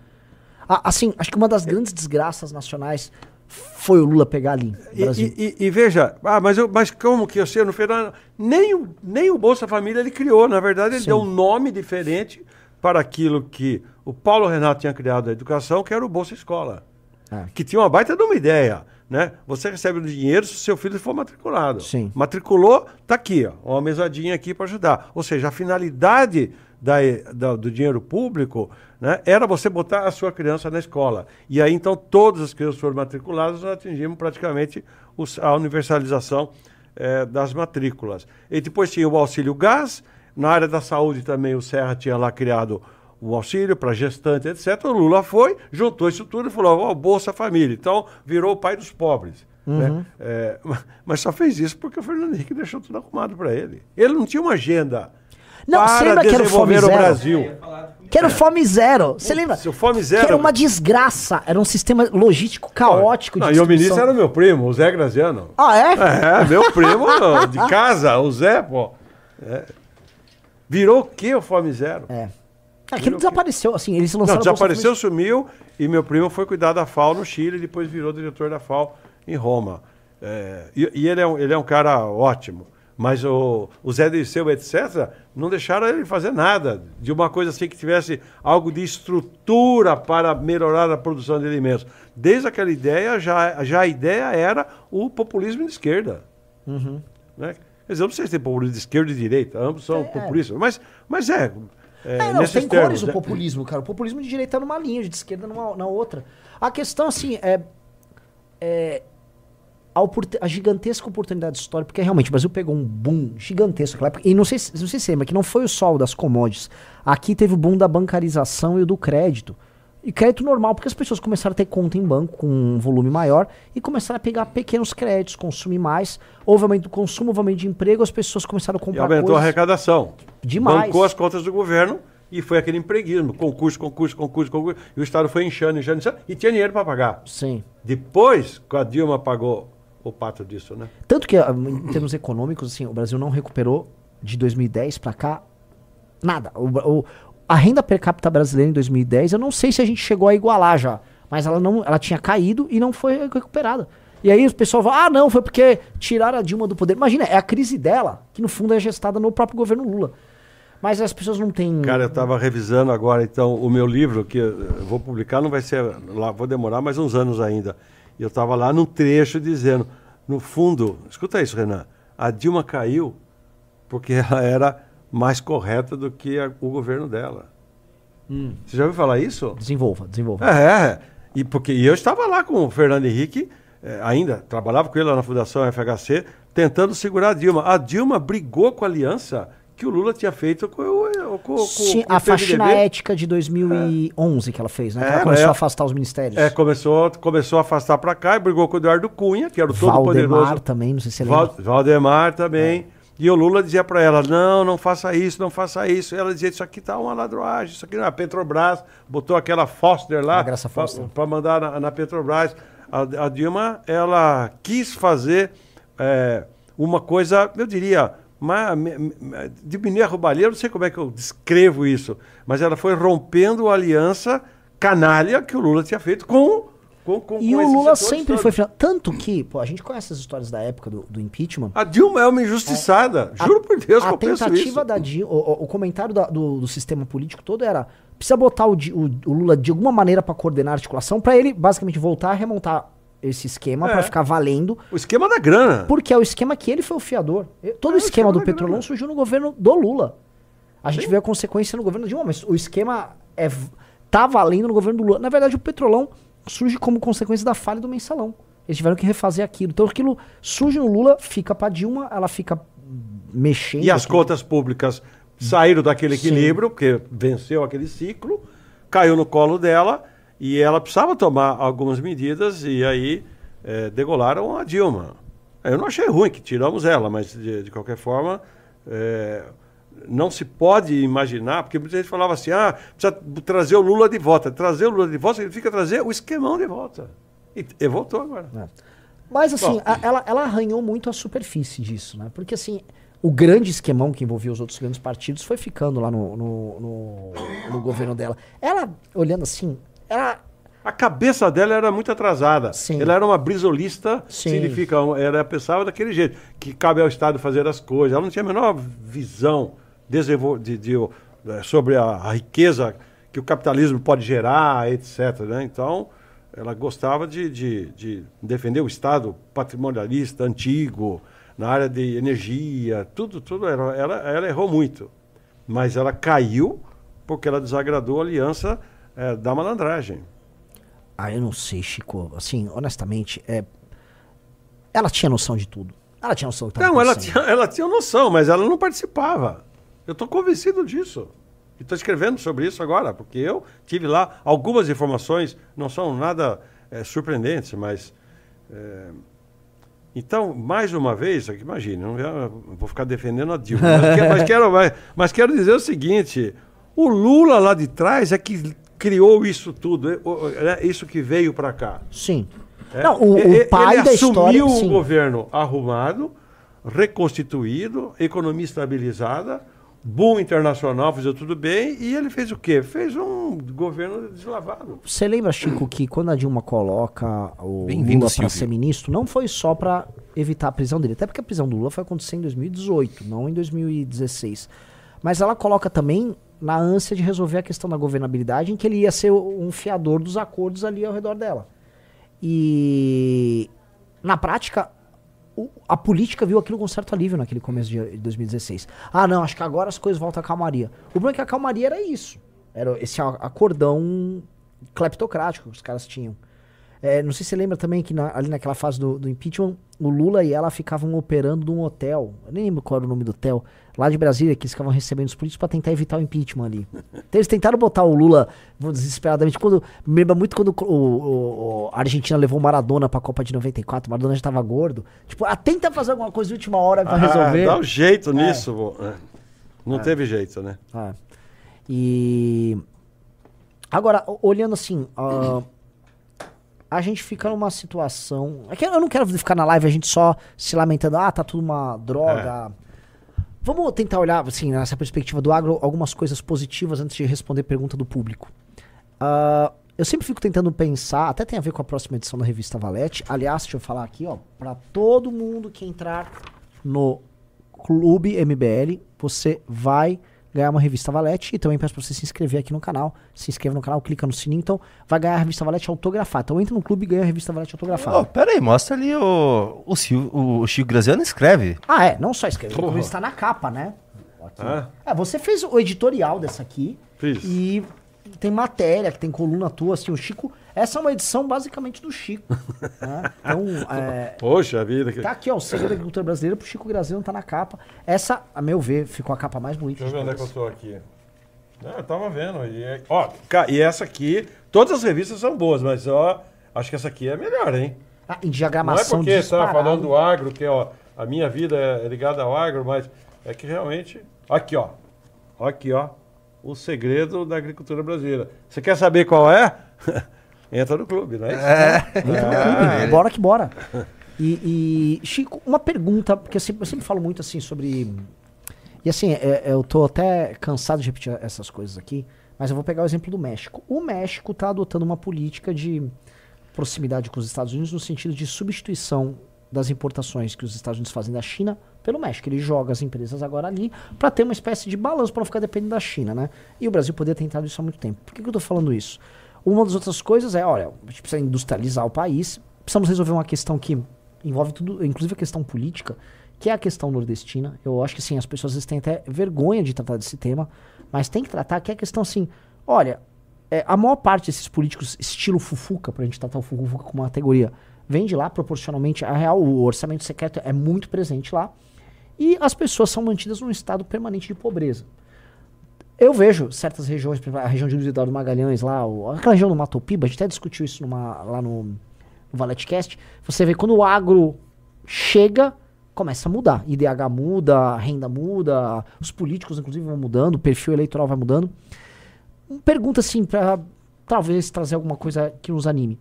assim, acho que uma das grandes desgraças nacionais foi o Lula pegar ali. E, e, e, veja, ah, mas, eu, mas como que eu sei, no final, nem o, nem o Bolsa Família ele criou, na verdade ele Sim. deu um nome diferente para aquilo que o Paulo Renato tinha criado a educação, que era o Bolsa Escola. É. Que tinha uma baita de uma ideia. Né? Você recebe o dinheiro se o seu filho for matriculado. Sim. Matriculou, tá aqui, ó, uma mesadinha aqui para ajudar. Ou seja, a finalidade da, da, do dinheiro público né, era você botar a sua criança na escola. E aí, então, todas as crianças foram matriculadas, nós atingimos praticamente os, a universalização é, das matrículas. E depois tinha o auxílio gás, na área da saúde também o Serra tinha lá criado o auxílio para gestante, etc. O Lula foi, juntou isso tudo e falou: oh, Bolsa Família. Então, virou o pai dos pobres. Né? Uhum. Né? É, mas só fez isso porque o Fernando Henrique deixou tudo arrumado para ele. Ele não tinha uma agenda não, para desenvolver o Brasil. Que era o Fome Zero. Você lembra? O Fome Zero. Que era uma desgraça. Era um sistema logístico caótico. Não, e o ministro era meu primo, o Zé Graziano. Ah, é? É, meu primo de casa, o Zé, pô. É. Virou o que o Fome Zero? É. Aquilo desapareceu, assim, eles lançaram... Não, desapareceu, sumiu, e meu primo foi cuidar da FAO no Chile, e depois virou diretor da FAO em Roma. É, e, e ele, é um, ele é um cara ótimo. Mas o, o Zé Dirceu, etc., não deixaram ele fazer nada de uma coisa assim que tivesse algo de estrutura para melhorar a produção de alimentos. Desde aquela ideia, já, já a ideia era o populismo de esquerda. Uhum. Né? Eu não sei se tem populismo de esquerda e de direita, ambos são É. populistas, mas, mas é. é, É, não, tem termos, cores o né? populismo, cara. O populismo de direita é numa linha, de esquerda numa, na outra. A questão, assim, é. é a, a gigantesca oportunidade histórica, porque realmente o Brasil pegou um boom gigantesco naquela época. E não sei, se- não sei se você lembra, que não foi o sol das commodities. Aqui teve o boom da bancarização e o do crédito. E crédito normal, porque as pessoas começaram a ter conta em banco com um volume maior e começaram a pegar pequenos créditos, consumir mais. Houve aumento do consumo, houve aumento de emprego, as pessoas começaram a E comprar aumentou a coisas. arrecadação. Demais. Bancou as contas do governo e foi aquele empreguismo, concurso, concurso, concurso, concurso. E o Estado foi inchando, inchando, inchando, e tinha dinheiro para pagar. Sim. Depois, com a Dilma pagou o pato disso, né? Tanto que, ah, em termos econômicos, assim, o Brasil não recuperou de 2010 pra cá nada. O, o- a renda per capita brasileira em 2010, eu não sei se a gente chegou a igualar já, mas ela não, ela tinha caído e não foi recuperada. E aí o pessoal fala, ah, não, foi porque tiraram a Dilma do poder. Imagina, é a crise dela, que no fundo é gestada no próprio governo Lula. Mas as pessoas não têm. Cara, eu estava revisando agora, então, o meu livro, que eu vou publicar, não vai ser lá, vou demorar mais uns anos ainda. E eu estava lá num trecho dizendo, no fundo, escuta isso, Renan, a Dilma caiu porque ela era mais correta do que a- o governo dela. Você já ouviu falar isso? Desenvolva, desenvolva. É, e porque e eu estava lá com o Fernando Henrique, eh, ainda trabalhava com ele lá na Fundação FHC, tentando segurar a Dilma. A Dilma brigou com a aliança que o Lula tinha feito com o. Com, com- Sim, com a faxina ética de 2011 que ela fez, né? Que É, ela começou é. a afastar os ministérios. É, começou, começou a afastar para cá e brigou com o Eduardo Cunha, que era o Valdemar todo-poderoso. também, não sei se você lembra. Val- Valdemar também. E o Lula dizia para ela: não, não faça isso, não faça isso. E ela dizia: isso aqui tá uma ladroagem, isso aqui não é. A Petrobras botou aquela Foster lá para mandar na, na Petrobras. A, a Dilma, ela quis fazer é, uma coisa, eu diria, ma- me- me- diminuir a roubalheira, não sei como é que eu descrevo isso, mas ela foi rompendo a aliança canalha que o Lula tinha feito com. Com, com E com o Lula sempre foi final. Tanto que, pô, a gente conhece as histórias da época do, do impeachment. A Dilma é uma injustiçada. Juro por Deus que a eu penso tentativa isso. da Dilma, o, o- comentário da- do, do sistema político todo era precisa botar o, o- o Lula de alguma maneira pra coordenar a articulação, pra ele basicamente voltar a remontar esse esquema É. pra ficar valendo, O esquema da grana. porque é o esquema que ele foi o fiador. Todo É, o esquema esquema do Petrolão grana. surgiu no governo do Lula. A gente vê a consequência no governo de Dilma, mas o esquema é, tá valendo no governo do Lula. Na verdade, o Petrolão surge como consequência da falha do mensalão. Eles tiveram que refazer aquilo. Então aquilo surge no Lula, fica pra Dilma, ela fica mexendo. E as aquilo. contas públicas saíram daquele Sim. equilíbrio, porque venceu aquele ciclo, caiu no colo dela e ela precisava tomar algumas medidas e aí eh, degolaram a Dilma. Eu não achei ruim que tiramos ela, mas de, de qualquer forma eh, não se pode imaginar, porque muita gente falava assim, ah, precisa trazer o Lula de volta. Trazer o Lula de volta significa trazer o esquemão de volta. E, e voltou agora. É. Mas assim, Bom. a- ela, ela arranhou muito a superfície disso, né? Porque assim, o grande esquemão que envolvia os outros grandes partidos foi ficando lá no, no, no- no governo dela. Ela, olhando assim, ela. A cabeça dela era muito atrasada. Sim. Ela era uma brisolista, Sim. significa, ela pensava daquele jeito, que cabe ao Estado fazer as coisas. Ela não tinha a menor visão desenvol- de, de, eh, sobre a, riqueza que o capitalismo pode gerar, etc. né? Então, ela gostava de, de- de defender o Estado patrimonialista, antigo, na área de energia, tudo, tudo. Era, ela, ela errou muito. Mas ela caiu porque ela desagradou a aliança eh, da malandragem. Ah, eu não sei, Chico. Assim, honestamente, é. Ela tinha noção de tudo. Ela tinha noção do que Não, ela tinha, ela tinha noção, mas ela não participava. Eu estou convencido disso. E estou escrevendo sobre isso agora, porque eu tive lá algumas informações, não são nada eh, surpreendentes, mas. eh, então, mais uma vez, imagine, não vou ficar defendendo a Dilma, mas, que- mas quero, mas, quero dizer o seguinte: o Lula lá de trás é que criou isso tudo, é, o- é isso que veio para cá. Sim. É. Não, o, o pai ele da assumiu história. um governo arrumado, reconstituído, economia estabilizada, boom internacional, fazia tudo bem, e ele fez o quê? Fez um governo deslavado. Você lembra, Chico, que quando a Dilma coloca o Lula para ser ministro, não foi só para evitar a prisão dele, até porque a prisão do Lula foi acontecer em 2018, não em 2016. Mas ela coloca também na ânsia de resolver a questão da governabilidade, em que ele ia ser um fiador dos acordos ali ao redor dela. E na prática, a política viu aquilo com certo alívio naquele começo de de 2016. Ah, não, acho que agora as coisas voltam à calmaria. O problema é que a calmaria era isso. Era esse acordão cleptocrático que os caras tinham. É, não sei se você lembra também que na- ali naquela fase do, do impeachment, o Lula e ela ficavam operando num hotel. Eu nem lembro qual era o nome do hotel. Lá de Brasília, que eles ficavam recebendo os políticos pra tentar evitar o impeachment ali. Então eles tentaram botar o Lula desesperadamente. Quando, me lembra muito quando o, o- o- a Argentina levou o Maradona pra Copa de 94. O Maradona já tava gordo. Tipo, ah, tenta fazer alguma coisa de última hora pra resolver. Ah, dá um jeito É. nisso. né? Não teve jeito, né? É. E. Agora, olhando assim, ah, a gente fica numa situação. É que eu não quero ficar na live a gente só se lamentando, ah, tá tudo uma droga. Vamos tentar olhar, assim, nessa perspectiva do agro, algumas coisas positivas antes de responder pergunta do público. Ah, eu sempre fico tentando pensar, até tem a ver com a próxima edição da revista Valete. Aliás, deixa eu falar aqui, ó, para todo mundo que entrar no Clube MBL, você vai ganhar uma revista Valete e também peço pra você se inscrever aqui no canal. Se inscreve no canal, clica no sininho, então vai ganhar a revista Valete autografada. Então entra no clube e ganha a revista Valete autografada. Ô, pera aí, mostra ali o, o, Sil- o Chico Graziano escreve. Ah, é, não só escreve, Porra. está na capa, né? Aqui. Ah. É, você fez o editorial dessa aqui. Fiz. E tem matéria, que tem coluna tua, assim, o Chico. Essa é uma edição basicamente do Chico. né? Então, é, Poxa vida. Que... tá aqui, ó, o segredo da agricultura brasileira pro Chico Graziano tá na capa. Essa, a meu ver, ficou a capa mais bonita. Deixa eu ver de onde é que eu tô aqui. Não, eu tava vendo. E, é- ó, e essa aqui, todas as revistas são boas, mas ó, acho que essa aqui é melhor, hein? Ah, em Não é diagramação porque tá disparado. falando do agro, que ó, a minha vida é ligada ao agro, mas é que realmente. Aqui, ó. Aqui, ó. O segredo da agricultura brasileira. Você quer saber qual é? Entra no clube, né? Ah, bora que bora. E, e, Chico, uma pergunta, porque eu sempre, eu sempre falo muito assim sobre. E assim, é- é, eu tô até cansado de repetir essas coisas aqui, mas eu vou pegar o exemplo do México. O México tá adotando uma política de proximidade com os Estados Unidos no sentido de substituição das importações que os Estados Unidos fazem da China pelo México. Ele joga as empresas agora ali para ter uma espécie de balanço para não ficar dependendo da China, né? E o Brasil poderia ter tentado isso há muito tempo. Por que, que eu tô falando isso? Uma das outras coisas é, olha, a gente precisa industrializar o país, precisamos resolver uma questão que envolve tudo, inclusive a questão política, que é a questão nordestina. Eu acho que sim, as pessoas têm até vergonha de tratar desse tema, mas tem que tratar que é a questão assim, olha, é, a maior parte desses políticos estilo fufuca, pra gente tratar o fufuca como uma categoria, vem de lá proporcionalmente, a real, o orçamento secreto é muito presente lá, e as pessoas são mantidas num estado permanente de pobreza. Eu vejo certas regiões, a região de Luiz Eduardo Magalhães, lá, o- aquela região do Mato Piba, a gente até discutiu isso numa- lá no, no Valetcast. Você vê quando o agro chega, começa a mudar. IDH muda, renda muda, os políticos, inclusive, vão mudando, o perfil eleitoral vai mudando. Pergunta assim, para talvez trazer alguma coisa que nos anime.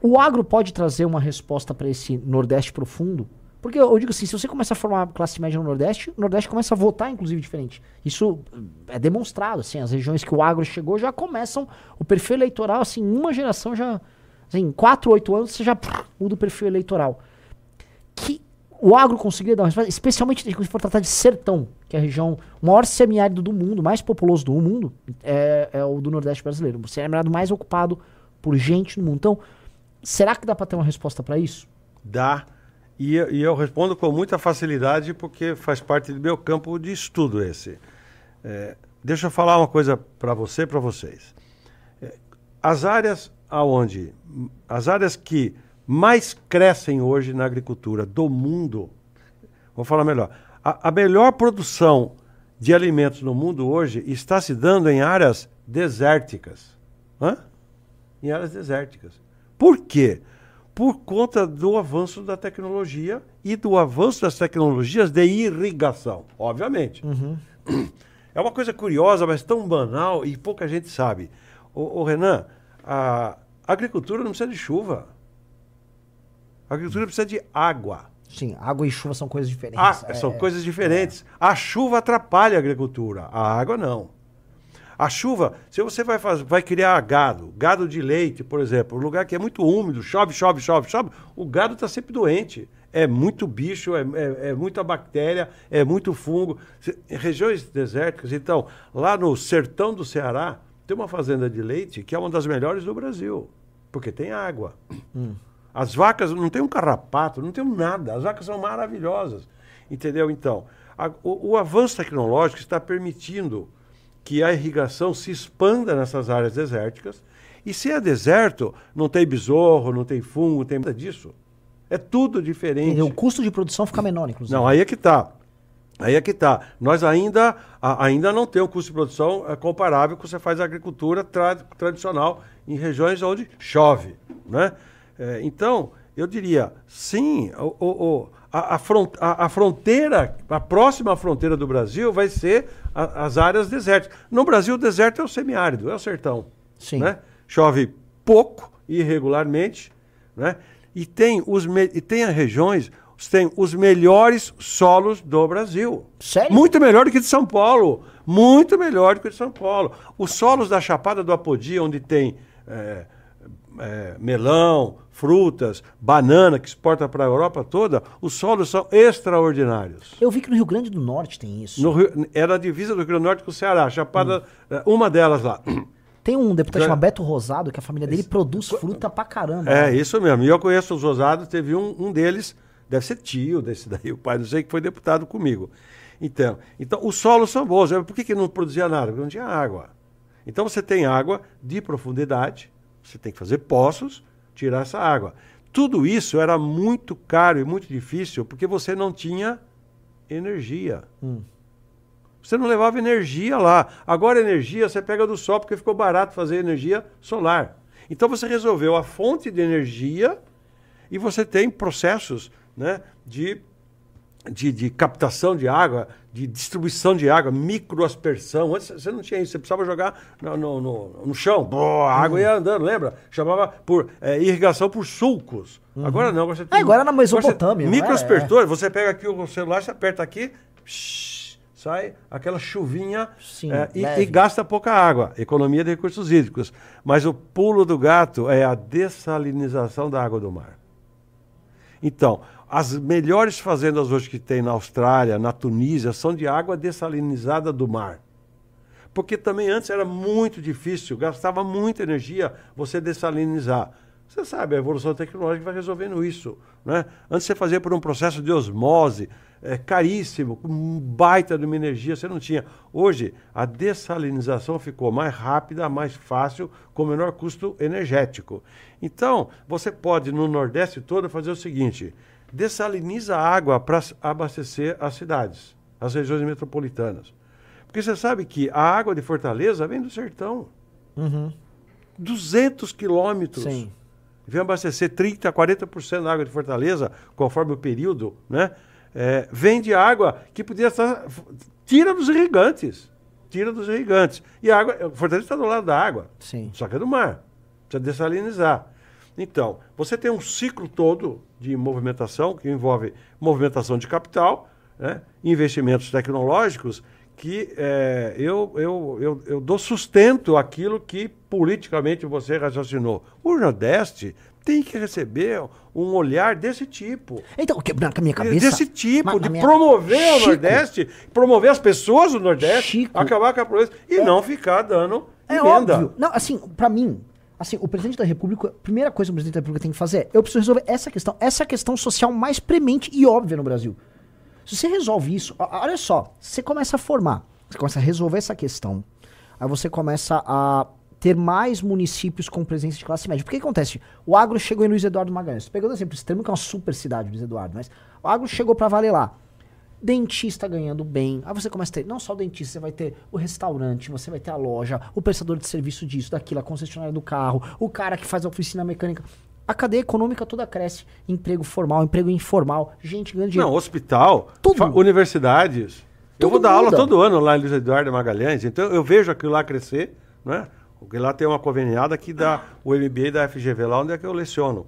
O agro pode trazer uma resposta para esse Nordeste profundo? Porque eu digo assim, se você começa a formar classe média no Nordeste, o Nordeste começa a votar, inclusive, diferente. Isso é demonstrado, assim, as regiões que o agro chegou já começam, o perfil eleitoral, assim, uma geração já, assim, em 4, 8 anos, você já prr, muda o perfil eleitoral. Que o agro conseguiria dar uma resposta, especialmente se for tratar de sertão, que é a região, o maior semiárido do mundo, mais populoso do mundo, é, é o do Nordeste brasileiro. O semiárido mais ocupado por gente no mundo. Então, será que dá para ter uma resposta para isso? Dá. E, eu- e eu respondo com muita facilidade porque faz parte do meu campo de estudo esse. É, deixa eu falar uma coisa para você para vocês. É, as áreas aonde, as áreas que mais crescem hoje na agricultura do mundo, vou falar melhor, a, a melhor produção de alimentos no mundo hoje está se dando em áreas desérticas. Hã? Em áreas desérticas. Por quê? Por conta do avanço da tecnologia e do avanço das tecnologias de irrigação, obviamente. É uma coisa curiosa, mas tão banal e pouca gente sabe. Ô, Renan, a agricultura não precisa de chuva. A agricultura precisa de água. Sim, água e chuva são coisas diferentes. Ah, É, são é. coisas diferentes. A chuva atrapalha a agricultura, a água não. A chuva, se você vai, fazer, vai criar gado, gado de leite, por exemplo, um lugar que é muito úmido, chove, chove, chove, chove, o gado está sempre doente. É muito bicho, é, é- é muita bactéria, é muito fungo. Se- regiões desérticas, então, lá no sertão do Ceará, tem uma fazenda de leite que é uma das melhores do Brasil, porque tem água. As vacas não tem um carrapato, não tem um nada. As vacas são maravilhosas. Entendeu? Então, a- o, o avanço tecnológico está permitindo que a irrigação se expanda nessas áreas desérticas. E se é deserto, não tem besouro, não tem fungo, não tem nada disso. É tudo diferente. O custo de produção fica menor, inclusive. Não, aí é que está. Aí é que está. Nós ainda, a- ainda não temos um custo de produção eh, comparável com você faz agricultura tra- tradicional em regiões onde chove. Né? Eh, então, eu diria, sim, o- o- a, a fron- a- a fronteira, a próxima fronteira do Brasil vai ser a- as áreas desérticas. No Brasil, o deserto é o semiárido, é o sertão. Sim. Né? Chove pouco, irregularmente, né? e, tem os e tem as regiões, tem os melhores solos do Brasil. Sério? Muito melhor do que de São Paulo. Muito melhor do que de São Paulo. Os solos da Chapada do Apodi, onde tem é, é, melão, frutas, banana, que exporta para a Europa toda, os solos são extraordinários. Eu vi que no Rio Grande do Norte tem isso. No Rio- era a divisa do Rio Grande do Norte com o Ceará, Chapada, é, uma delas lá. Tem um deputado É. chamado Beto Rosado, que a família dele produz fruta pra caramba. É, né? isso mesmo. E eu conheço os ousados, teve um, um deles, deve ser tio desse daí, o pai, não sei, que foi deputado comigo. Então, então os solos são bons. Por que, que não produzia nada? Porque não tinha água. Então você tem água de profundidade, você tem que fazer poços, tirar essa água. Tudo isso era muito caro e muito difícil porque você não tinha energia. Você não levava energia lá. Agora, energia você pega do sol porque ficou barato fazer energia solar. Então, você resolveu a fonte de energia e você tem processos né, de, de, de captação de água, de distribuição de água, microaspersão. Antes você não tinha isso, você precisava jogar no, no, no- no chão. Boa, a água ia andando, lembra? Chamava por é, irrigação por sulcos. Agora não, agora você tem. agora na agora você- Mesopotâmia, não é? Microaspersor, você pega aqui o celular, você aperta aqui, psh, sai aquela chuvinha Sim, é, e, e gasta pouca água, economia de recursos hídricos. Mas o pulo do gato é a dessalinização da água do mar. Então, as melhores fazendas hoje que tem na Austrália, na Tunísia, são de água dessalinizada do mar. Porque também antes era muito difícil, gastava muita energia você dessalinizar. Você sabe, a evolução tecnológica vai resolvendo isso. Né? Antes você fazia por um processo de osmose, é, caríssimo, com um baita de uma energia, você não tinha. Hoje, a dessalinização ficou mais rápida, mais fácil, com menor custo energético. Então, você pode, no Nordeste todo, fazer o seguinte: dessaliniza a água para abastecer as cidades, as regiões metropolitanas. Porque você sabe que a água de Fortaleza vem do sertão. 200 quilômetros. Sim. Vem abastecer 30%, 40% da água de Fortaleza, conforme o período, né? É, vem de água que podia estar. Tira dos irrigantes. Tira dos irrigantes. E a água. Fortaleza está do lado da água. Sim. Só que é do mar. Precisa dessalinizar. Então, você tem um ciclo todo de movimentação, que envolve movimentação de capital, né? investimentos tecnológicos, que é, eu, eu, eu, eu dou sustento àquilo que politicamente você raciocinou. O Nordeste tem que receber um olhar desse tipo. Então, na minha cabeça. Desse tipo, na- de minha- promover o Nordeste, promover as pessoas do Nordeste, Chico. acabar com a pobreza e não ficar dando É emenda. óbvio. Não, assim, pra mim, assim, o presidente da República, a primeira coisa que o presidente da República tem que fazer é, eu preciso resolver essa questão, essa é questão social mais premente e óbvia no Brasil. Se você resolve isso, olha só, você começa a formar, você começa a resolver essa questão, aí você começa a ter mais municípios com presença de classe média. Porque que acontece? O agro chegou em Luiz Eduardo Magalhães. Pegando exemplo extremo, que é uma super cidade, Luiz Eduardo, mas o agro chegou pra valer lá. Dentista ganhando bem. Aí você começa a ter, não só o dentista, você vai ter o restaurante, você vai ter a loja, o prestador de serviço disso, daquilo, a concessionária do carro, o cara que faz a oficina mecânica. A cadeia econômica toda cresce. Emprego formal, emprego informal, gente ganhando dinheiro. Não, hospital, universidades. eu vou dar aula muda. todo ano lá em Luiz Eduardo Magalhães, então eu vejo aquilo lá crescer, né? Porque lá tem uma conveniada que dá o MBA da FGV lá onde é que eu leciono.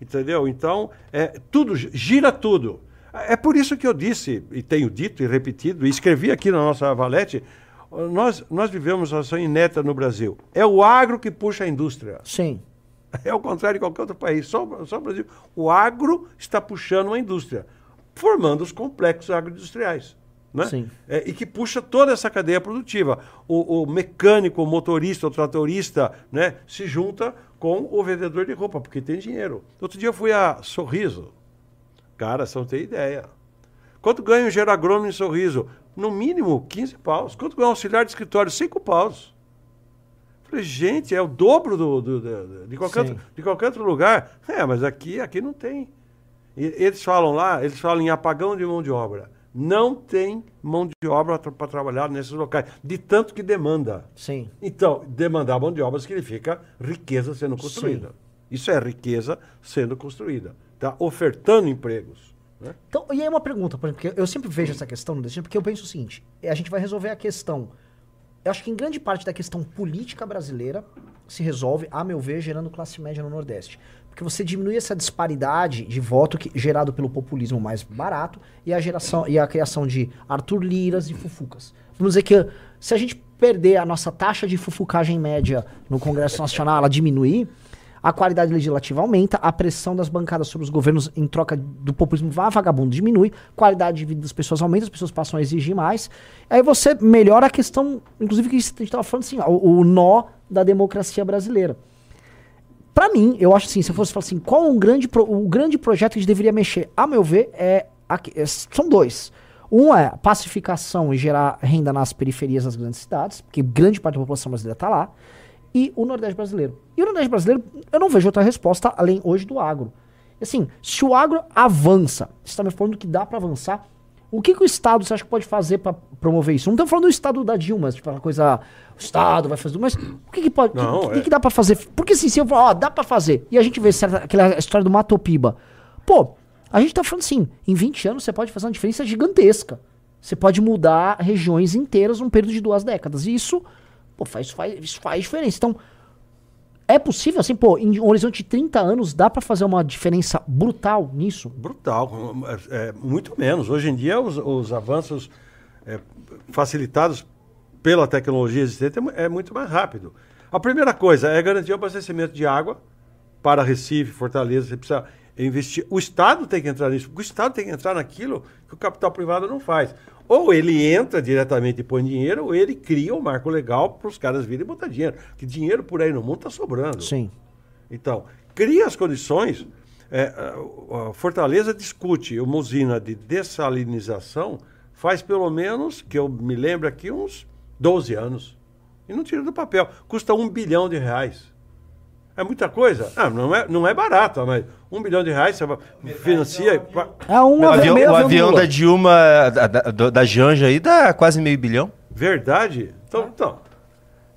Entendeu? Então, é, tudo, gi- gira tudo. É por isso que eu disse, e tenho dito e repetido, e escrevi aqui na nossa Valete, nós, nós vivemos uma situação ineta no Brasil. É o agro que puxa a indústria. Sim. É o contrário de qualquer outro país. Só, só o Brasil. O agro está puxando uma indústria, formando os complexos agroindustriais. Né? Sim. É, e que puxa toda essa cadeia produtiva. O, o, mecânico, o motorista, o tratorista né, se junta com o vendedor de roupa, porque tem dinheiro. Outro dia eu fui a Sorriso. Cara, você não tem ideia. Quanto ganha um engenheiro agrônomo em Sorriso? No mínimo 15 paus. Quanto ganha um auxiliar de escritório? 5 paus. Falei, gente, é o dobro do, do, do de, qualquer outro, de qualquer outro lugar. É, mas aqui, aqui não tem. E, eles falam lá, eles falam em apagão de mão de obra. Não tem mão de obra para trabalhar nesses locais, de tanto que demanda. Sim. Então, demandar mão de obra significa riqueza sendo construída. Sim. Isso é riqueza sendo construída. Está ofertando empregos. Né? Então, e aí uma pergunta, porque eu sempre vejo essa questão no destino, porque eu penso o seguinte: a gente vai resolver a questão. Eu acho que em grande parte da questão política brasileira se resolve, a meu ver, gerando classe média no Nordeste. Porque você diminui essa disparidade de voto que, gerado pelo populismo mais barato e a geração e a criação de Arthur Liras e Fufucas. Vamos dizer que se a gente perder a nossa taxa de fufucagem média no Congresso Nacional, ela diminuir, a qualidade legislativa aumenta, a pressão das bancadas sobre os governos em troca do populismo vagabundo diminui, qualidade de vida das pessoas aumenta, as pessoas passam a exigir mais. Aí você melhora a questão, inclusive que a gente estava falando assim, o, o, nó da democracia brasileira. Para mim, eu acho assim, se eu fosse falar assim, qual um grande pro, o grande projeto que a gente deveria mexer, a meu ver, é, é são dois. Um é pacificação e gerar renda nas periferias das grandes cidades, porque grande parte da população brasileira está lá e o Nordeste brasileiro. E o Nordeste brasileiro, eu não vejo outra resposta além hoje do agro. Assim, se o agro avança, você está me falando que dá para avançar, o que, que o Estado você acha que pode fazer para promover isso? Não estamos falando do Estado da Dilma, tipo, uma coisa, o Estado vai fazer, mas o que, que pode, não, que, é... que, que, dá para fazer? Porque assim, se eu falar, ó, dá para fazer, e a gente vê certa, aquela história do Matopiba, pô, a gente tá falando assim, em 20 anos você pode fazer uma diferença gigantesca. Você pode mudar regiões inteiras num período de duas décadas. E isso Pô, faz, faz, faz diferença. Então, é possível, assim, pô, em um horizonte de 30 anos, dá para fazer uma diferença brutal nisso? Brutal, é, é, muito menos. Hoje em dia, os, os avanços é, facilitados pela tecnologia existente é, é muito mais rápido. A primeira coisa é garantir o abastecimento de água para Recife, Fortaleza. Você precisa investir. O Estado tem que entrar nisso, o Estado tem que entrar naquilo que o capital privado não faz. Ou ele entra diretamente e põe dinheiro, ou ele cria um marco legal para os caras virem botar dinheiro. Que dinheiro por aí no mundo está sobrando. Sim. Então, cria as condições. É, a Fortaleza discute uma usina de dessalinização faz pelo menos, que eu me lembro aqui, uns 12 anos. E não tira do papel. Custa um bilhão de reais. É muita coisa? Ah, não, é, não é barato, mas um bilhão de reais você financia. É um o avião, o avião da Dilma, da, da, da, Janja aí, dá quase meio bilhão. Verdade? Então, então,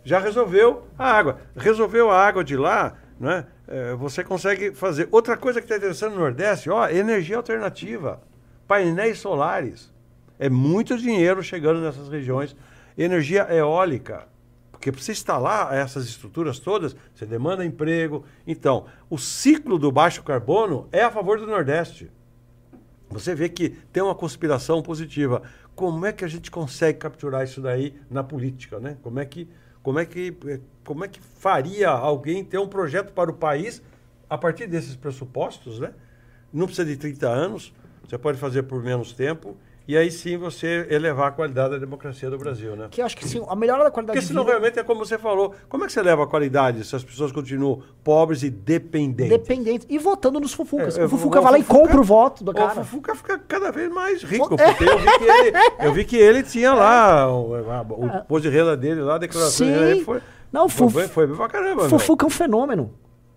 já resolveu a água. Resolveu a água de lá, né? É, você consegue fazer. Outra coisa que está interessando no Nordeste, ó, energia alternativa. Painéis solares. É muito dinheiro chegando nessas regiões. Energia eólica. Porque para você instalar essas estruturas todas, você demanda emprego. Então, o ciclo do baixo carbono é a favor do Nordeste. Você vê que tem uma conspiração positiva. Como é que a gente consegue capturar isso daí na política, né? Como é que, como é que, como é que faria alguém ter um projeto para o país a partir desses pressupostos, né? Não precisa de 30 anos, você pode fazer por menos tempo e aí sim você elevar a qualidade da democracia do Brasil, né? Que eu acho que sim, a melhora da qualidade Porque senão vida... realmente é como você falou. Como é que você leva a qualidade se as pessoas continuam pobres e dependentes? Dependentes. E votando nos fufucas. É, o Fufuca vai lá e compra o voto do cara. O Fufuca fica cada vez mais rico. Porque eu vi que ele, eu vi que ele tinha lá o, o imposto de renda dele lá, a declaração sim. dele foi... Não, foi, foi, foi bem pra caramba. Fufuca é um fenômeno.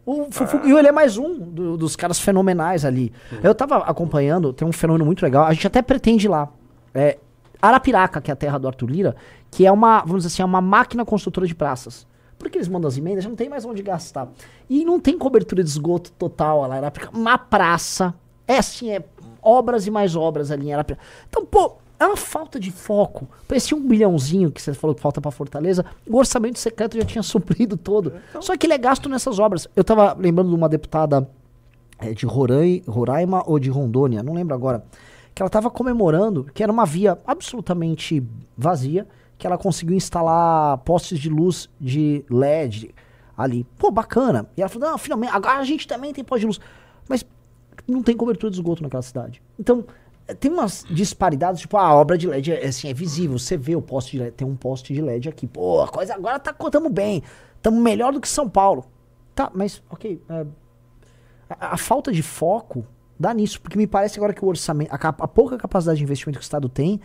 O Fufu, ah. E ele é mais um do, dos caras fenomenais ali. Uhum. Eu tava acompanhando, tem um fenômeno muito legal. A gente até pretende ir lá. É, Arapiraca, que é a terra do Arthur Lira, que é uma, vamos dizer assim, é uma máquina construtora de praças. Porque eles mandam as emendas, já não tem mais onde gastar. E não tem cobertura de esgoto total lá em Arapiraca. Uma praça. É assim, é obras e mais obras ali em Arapiraca. Então, pô, é uma falta de foco. Esse um bilhãozinho que você falou que falta para Fortaleza, o orçamento secreto já tinha suprido todo. Então... Só que ele é gasto nessas obras. Eu tava lembrando de uma deputada é, de Roraima, Roraima ou de Rondônia, não lembro agora, que ela estava comemorando que era uma via absolutamente vazia, que ela conseguiu instalar postes de luz de LED ali. Pô, bacana. E ela falou: não, finalmente, agora a gente também tem poste de luz. Mas não tem cobertura de esgoto naquela cidade. Então, tem umas disparidades, tipo, a obra de LED é, assim, é visível, você vê o poste de LED, tem um poste de LED aqui. Pô, a coisa agora tá contando bem. Estamos melhor do que São Paulo. Tá, mas, ok. É, a, a, falta de foco dá nisso, porque me parece agora que o orçamento, a, a pouca capacidade de investimento que o Estado tem,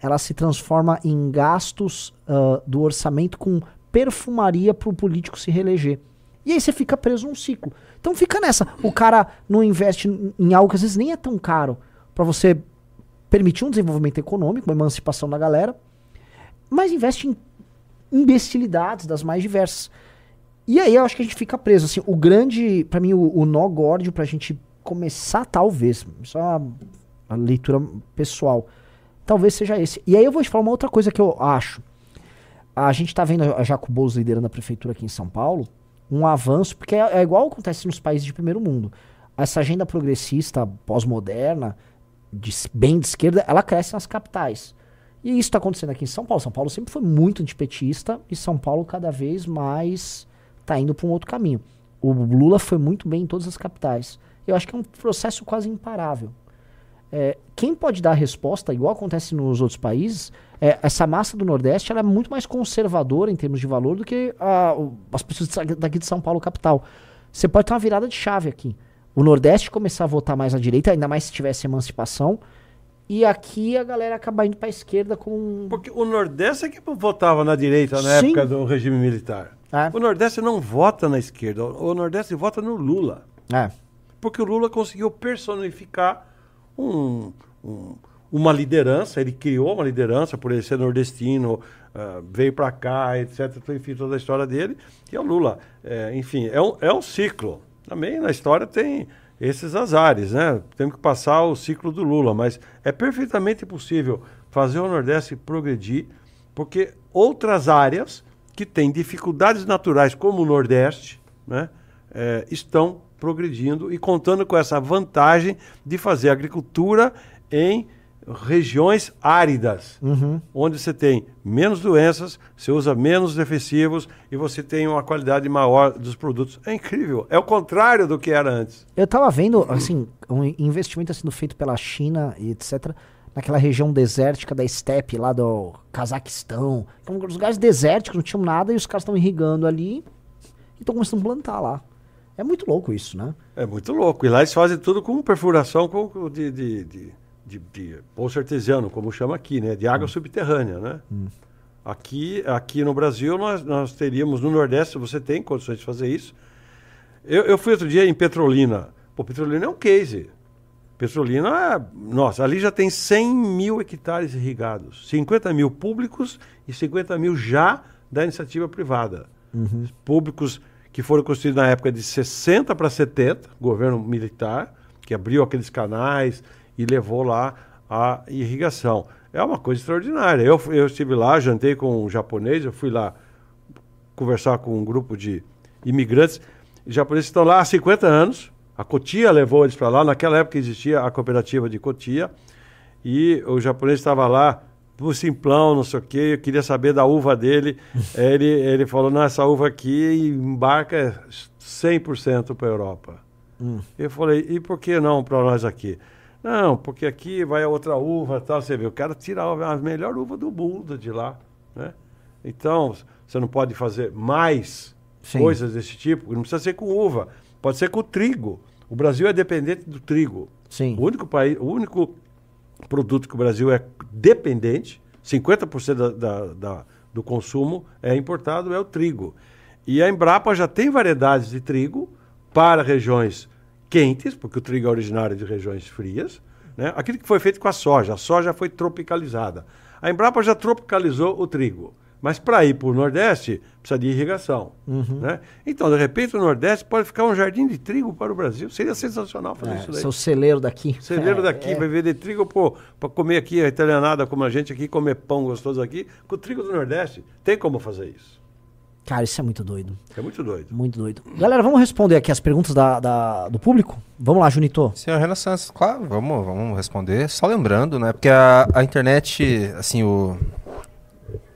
ela se transforma em gastos uh, do orçamento com perfumaria para o político se reeleger. E aí você fica preso num ciclo. Então fica nessa. O cara não investe em algo que às vezes nem é tão caro para você permitir um desenvolvimento econômico, uma emancipação da galera, mas investe em imbecilidades das mais diversas. E aí eu acho que a gente fica preso. Assim, o grande, para mim, o, o nó górdio pra gente começar, talvez, só é uma, uma leitura pessoal, talvez seja esse. E aí eu vou te falar uma outra coisa que eu acho. A gente tá vendo a Jaco liderando a prefeitura aqui em São Paulo, um avanço, porque é, é igual acontece nos países de primeiro mundo. Essa agenda progressista, pós-moderna, de, bem de esquerda, ela cresce nas capitais. E isso está acontecendo aqui em São Paulo. São Paulo sempre foi muito antipetista e São Paulo cada vez mais está indo para um outro caminho. O Lula foi muito bem em todas as capitais. Eu acho que é um processo quase imparável. É, quem pode dar a resposta, igual acontece nos outros países, é, essa massa do Nordeste é muito mais conservadora em termos de valor do que a, as pessoas daqui de São Paulo, capital. Você pode ter uma virada de chave aqui. O Nordeste começar a votar mais à direita, ainda mais se tivesse emancipação, e aqui a galera acaba indo para a esquerda com. Porque o Nordeste é que votava na direita na Sim. época do regime militar. É. O Nordeste não vota na esquerda, o Nordeste vota no Lula. É. Porque o Lula conseguiu personificar um, um uma liderança, ele criou uma liderança por ele ser nordestino, uh, veio para cá, etc. Enfim, toda a história dele. E é o Lula. É, enfim, é um, é um ciclo. Também na história tem esses azares, né? Temos que passar o ciclo do Lula, mas é perfeitamente possível fazer o Nordeste progredir, porque outras áreas que têm dificuldades naturais, como o Nordeste, né, é, estão progredindo e contando com essa vantagem de fazer agricultura em regiões áridas, uhum. onde você tem menos doenças, você usa menos defensivos e você tem uma qualidade maior dos produtos. É incrível. É o contrário do que era antes. Eu estava vendo, assim, um investimento sendo feito pela China e etc., naquela região desértica da steppe lá do Cazaquistão. Então, os lugares desérticos não tinham nada e os caras estão irrigando ali e estão começando a plantar lá. É muito louco isso, né? É muito louco. E lá eles fazem tudo com perfuração com, de, de, de de, de poço artesiano, como chama aqui, né? De água hum. subterrânea, né? Hum. Aqui, aqui no Brasil, nós, nós teríamos, no Nordeste, você tem condições de fazer isso. Eu, eu fui outro dia em Petrolina. Pô, Petrolina é um case. Petrolina, nossa, ali já tem 100 mil hectares irrigados. 50 mil públicos e 50 mil já da iniciativa privada. Uhum. Públicos que foram construídos na época de 60 para 70, governo militar, que abriu aqueles canais, e levou lá a irrigação. É uma coisa extraordinária. Eu, eu estive lá, jantei com um japonês, eu fui lá conversar com um grupo de imigrantes japoneses que estão lá há 50 anos. A Cotia levou eles para lá. Naquela época existia a cooperativa de Cotia. E o japonês estava lá, por simplão, não sei o quê. Eu queria saber da uva dele. ele, ele falou: não, essa uva aqui embarca 100% para a Europa. Hum. Eu falei: e por que não para nós aqui? Não, porque aqui vai a outra uva tal. Você vê, o cara tira a melhor uva do mundo de lá. Né? Então, você não pode fazer mais Sim. coisas desse tipo. Não precisa ser com uva. Pode ser com trigo. O Brasil é dependente do trigo. Sim. O único país, o único produto que o Brasil é dependente, 50% da, da, da, do consumo é importado, é o trigo. E a Embrapa já tem variedades de trigo para regiões quentes, porque o trigo é originário de regiões frias. Né? Aquilo que foi feito com a soja, a soja foi tropicalizada. A Embrapa já tropicalizou o trigo. Mas para ir para o Nordeste, precisa de irrigação. Uhum. Né? Então, de repente, o Nordeste pode ficar um jardim de trigo para o Brasil. Seria sensacional fazer é, isso daí. Seu celeiro daqui. Celeiro é, daqui, é. vai vender trigo para comer aqui, a italianada como a gente aqui, comer pão gostoso aqui, com trigo do Nordeste. Tem como fazer isso. Cara, isso é muito doido. É muito doido. Muito doido. Galera, vamos responder aqui as perguntas da, da- do público? Vamos lá, Junito. Senhor Renan Santos, claro, vamos, vamos responder. Só lembrando, né? Porque a, a internet, assim, o.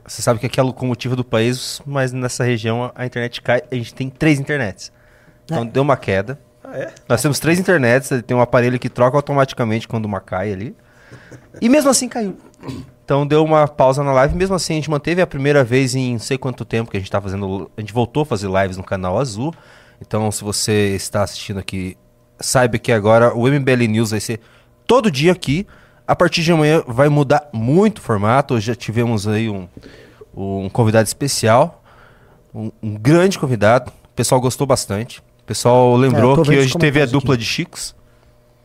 Você sabe que aqui é a locomotiva do país, mas nessa região a, a internet cai. A gente tem três internets. Então É. deu uma queda. Ah, é? Nós temos três internets, ele tem um aparelho que troca automaticamente quando uma cai ali. E mesmo assim caiu. Então deu uma pausa na live, mesmo assim a gente manteve a primeira vez em não sei quanto tempo que a gente tá fazendo. A gente voltou a fazer lives no canal azul. Então, se você está assistindo aqui, saiba que agora o MBL News vai ser todo dia aqui. A partir de amanhã vai mudar muito o formato. Hoje já tivemos aí um, um convidado especial, um, um grande convidado. O pessoal gostou bastante. O pessoal lembrou É, que hoje teve a comentários dupla aqui. de Chicos.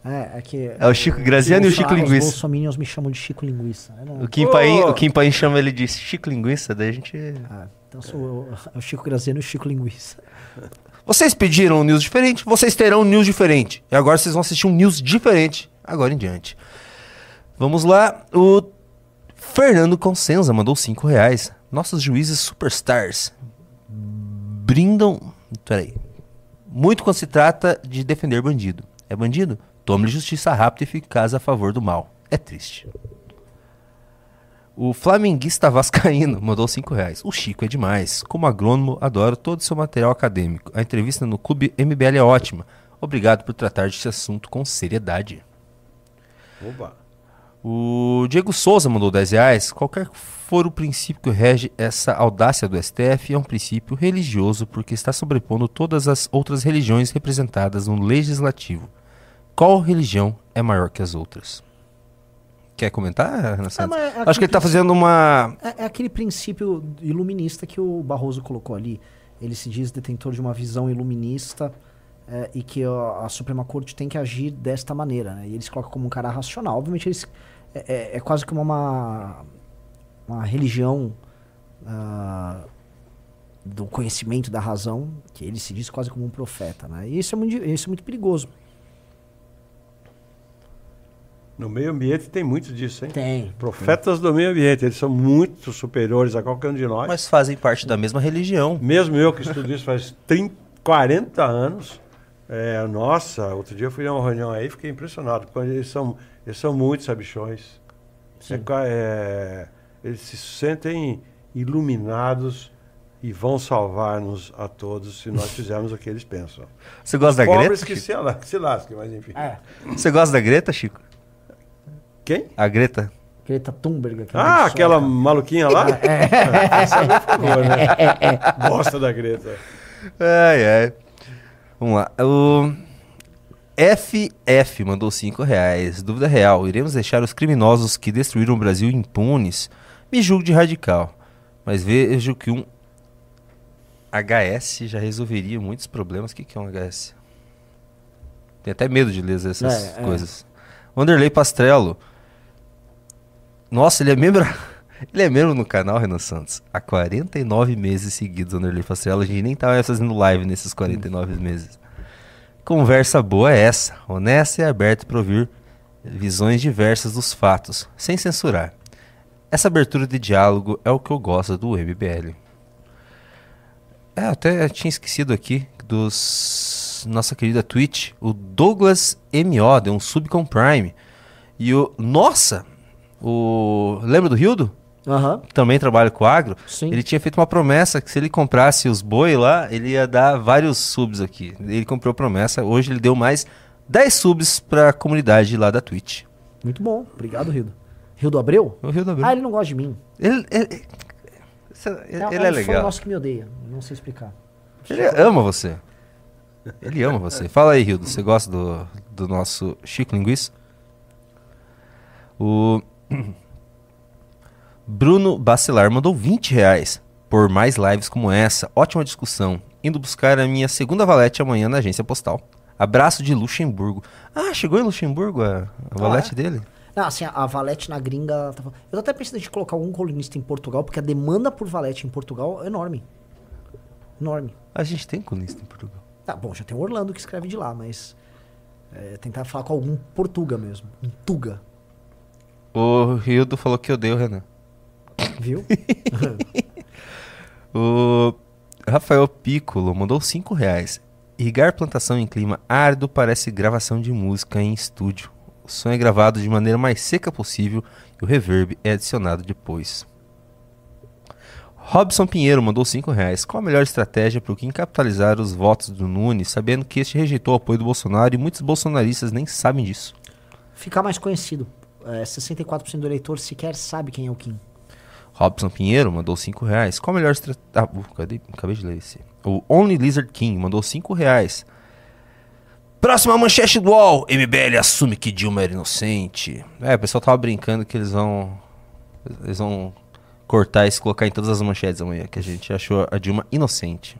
É, é que. É o Chico Graziano e o Chico Os Linguiça. bolsominions me chamam de Chico Linguiça. Eu não- O Kim, Paim, o Kim Paim chama ele de Chico Linguiça, daí a gente. Ah, então sou eu, é o Chico Graziano e o Chico Linguiça. Vocês pediram um news diferente, vocês terão um news diferente. E agora vocês vão assistir um news diferente, agora em diante. Vamos lá, o Fernando Consenza mandou 5 reais. Nossos juízes superstars brindam. Peraí. Muito quando se trata de defender bandido. É bandido? Tome justiça rápida e eficaz a favor do mal. É triste. O flamenguista vascaíno mandou 5 reais. O Chico é demais. Como agrônomo, adoro todo o seu material acadêmico. A entrevista no Clube MBL é ótima. Obrigado por tratar desse assunto com seriedade. Opa. O Diego Souza mandou 10 reais. Qualquer que for o princípio que rege essa audácia do STF, é um princípio religioso porque está sobrepondo todas as outras religiões representadas no legislativo. Qual religião é maior que as outras? Quer comentar, Renan Santos? mas é Acho que ele está fazendo uma. É, é aquele princípio iluminista que o Barroso colocou ali. Ele se diz detentor de uma visão iluminista é, e que ó, a Suprema Corte tem que agir desta maneira. Né? E eles colocam como um cara racional. Obviamente, eles, é, é- é quase como uma, uma religião ah, do conhecimento da razão, que ele se diz quase como um profeta. Né? E isso é muito, isso é muito perigoso. No meio ambiente tem muito disso, hein? Tem. Profetas do meio ambiente, eles são muito superiores a qualquer um de nós. Mas fazem parte da mesma religião. Mesmo eu que estudo isso faz 30, 40 anos, é, nossa, outro dia eu fui a uma reunião aí e fiquei impressionado. Quando eles são, eles são muito sabichões. É, é, eles se sentem iluminados e vão salvar-nos a todos se nós fizermos o que eles pensam. Você gosta da Pobres Greta? que Chico? se, que se lasquem, mas enfim. É. Você gosta da Greta, Chico? Quem? A Greta? Greta Thunberg. aquela Ah, aquela maluquinha lá? É. Essa é meu favor, né? Gosta da Greta. Ai, ai. Vamos lá. O FF mandou 5 reais. Dúvida real. Iremos deixar os criminosos que destruíram o Brasil impunes? Me julgo de radical. Mas vejo que um HS já resolveria muitos problemas. O que, que é um HS? Tenho até medo de ler essas É, é. coisas. Wanderlei Pastrello. Nossa, ele é membro. Ele é membro no canal, Renan Santos. Há 49 meses seguidos, Wanderlei Pastrello. A gente nem tava fazendo live nesses 49 meses. Conversa boa é essa. Honesta e aberta para ouvir visões diversas dos fatos, sem censurar. Essa abertura de diálogo é o que eu gosto do MBL. É, até tinha esquecido aqui dos nossa querida Twitch, o Douglas MO deu um sub com Prime. E o nossa, o lembra do Rildo? Aham. Também trabalha com agro. Sim. Ele tinha feito uma promessa que se ele comprasse os boi lá, ele ia dar vários subs aqui. Ele comprou promessa, hoje ele deu mais 10 subs pra comunidade lá da Twitch. Muito bom. Obrigado, Rildo. Rildo Abreu? O Rildo abriu. Ah, ele não gosta de mim. Ele, ele, ele- ele é um fã legal. nosso que me odeia. Não sei explicar. Ele ama você. Ele ama você. Fala aí, Rildo. Você gosta do, do nosso Chico Linguiça? O Bruno Bacelar mandou 20 reais por mais lives como essa. Ótima discussão. Indo buscar a minha segunda valete amanhã na agência postal. Abraço de Luxemburgo. Ah, chegou em Luxemburgo a, a valete é? dele? Não, assim, a, a Valete na gringa. tá falando- Eu tô até pensando em colocar algum colunista em Portugal, porque a demanda por Valete em Portugal é enorme. Enorme. A gente tem colunista em Portugal. Tá bom, já tem o Orlando que escreve de lá, mas. é, tentar falar com algum Portuga mesmo. Um Tuga. O Rildo falou que odeia o Renan. Viu? O Rafael Piccolo mandou 5 reais. Irrigar plantação em clima árido parece gravação de música em estúdio. O som é gravado de maneira mais seca possível e o reverb é adicionado depois. Robson Pinheiro mandou 5 reais. Qual a melhor estratégia para o Kim capitalizar os votos do Nunes, sabendo que este rejeitou o apoio do Bolsonaro e muitos bolsonaristas nem sabem disso? Ficar mais conhecido. É, 64% do eleitor sequer sabe quem é o Kim. Robson Pinheiro mandou 5 reais. Qual a melhor estratégia. Ah, uh, cadê? Acabei de ler esse. O Only Lizard King mandou 5 reais. Próxima manchete do UOL. MBL assume que Dilma era inocente. É, o pessoal tava brincando que eles vão. Eles vão cortar isso e colocar em todas as manchetes amanhã, que a gente achou a Dilma inocente.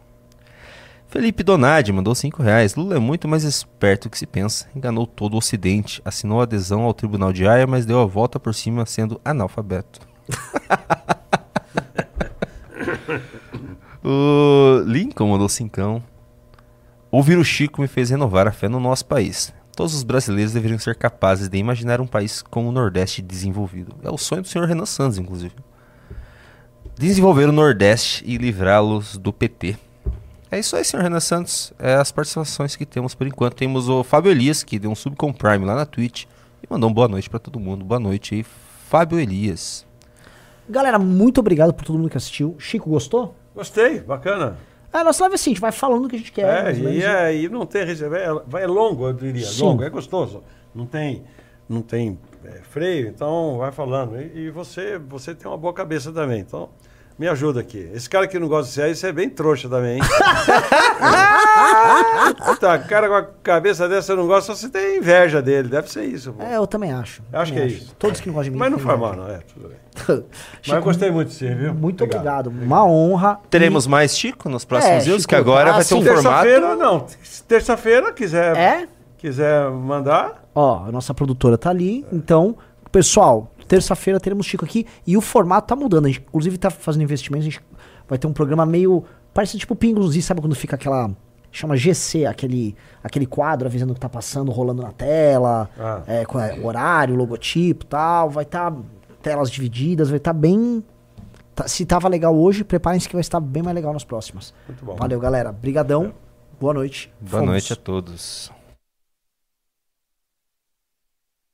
Felipe Donadi mandou 5 reais. Lula é muito mais esperto que se pensa. Enganou todo o Ocidente. Assinou adesão ao Tribunal de Haia, mas deu a volta por cima sendo analfabeto. o Lincoln mandou 5. Ouvir o Chico me fez renovar a fé no nosso país. Todos os brasileiros deveriam ser capazes de imaginar um país como o Nordeste desenvolvido. É o sonho do senhor Renan Santos, inclusive desenvolver o Nordeste e livrá-los do PT. É isso aí, senhor Renan Santos. É as participações que temos por enquanto. Temos o Fábio Elias, que deu um sub com Prime lá na Twitch e mandou uma boa noite para todo mundo. Boa noite aí, Fábio Elias. Galera, muito obrigado por todo mundo que assistiu. Chico, gostou? Gostei, bacana. É, nossa live é assim, a gente vai falando o que a gente quer. É, e, é, e não tem reserva. É, vai- é longo, eu diria. Sim. Longo, é gostoso. Não tem, não tem é, freio, então vai falando. E, e você, você tem uma boa cabeça também. Então, me ajuda aqui. Esse cara que não gosta de ser isso é bem trouxa também, hein? tá, cara com a cabeça dessa não gosta, você tem inveja dele. Deve ser isso. pô. É, eu também acho. Eu acho Também que é isso. Todos que não gostam de mim. Mas não inveja. mal, não é? Tudo bem. Mas Chico, eu gostei muito de você, viu? Muito obrigado. Uma honra. Teremos mais Chico nos próximos É, dias, Chico, que agora ah, vai ter um sim. formato. Terça-feira, não. Terça-feira, quiser, É? quiser mandar. Ó, a nossa produtora tá ali. Então, pessoal, terça-feira teremos Chico aqui. E o formato tá mudando. A gente, inclusive, tá fazendo investimentos. A gente vai ter um programa meio. Parece tipo Pingos e sabe quando fica aquela. Chama GC, aquele, aquele quadro avisando o que tá passando, rolando na tela, Ah. é, com é, horário, logotipo e tal. Vai estar telas divididas, vai estar bem. tá- se tava legal hoje, preparem-se que vai estar bem mais legal nas próximas. Muito bom. Valeu, galera. Brigadão. Boa noite. Boa Fomos. noite a todos.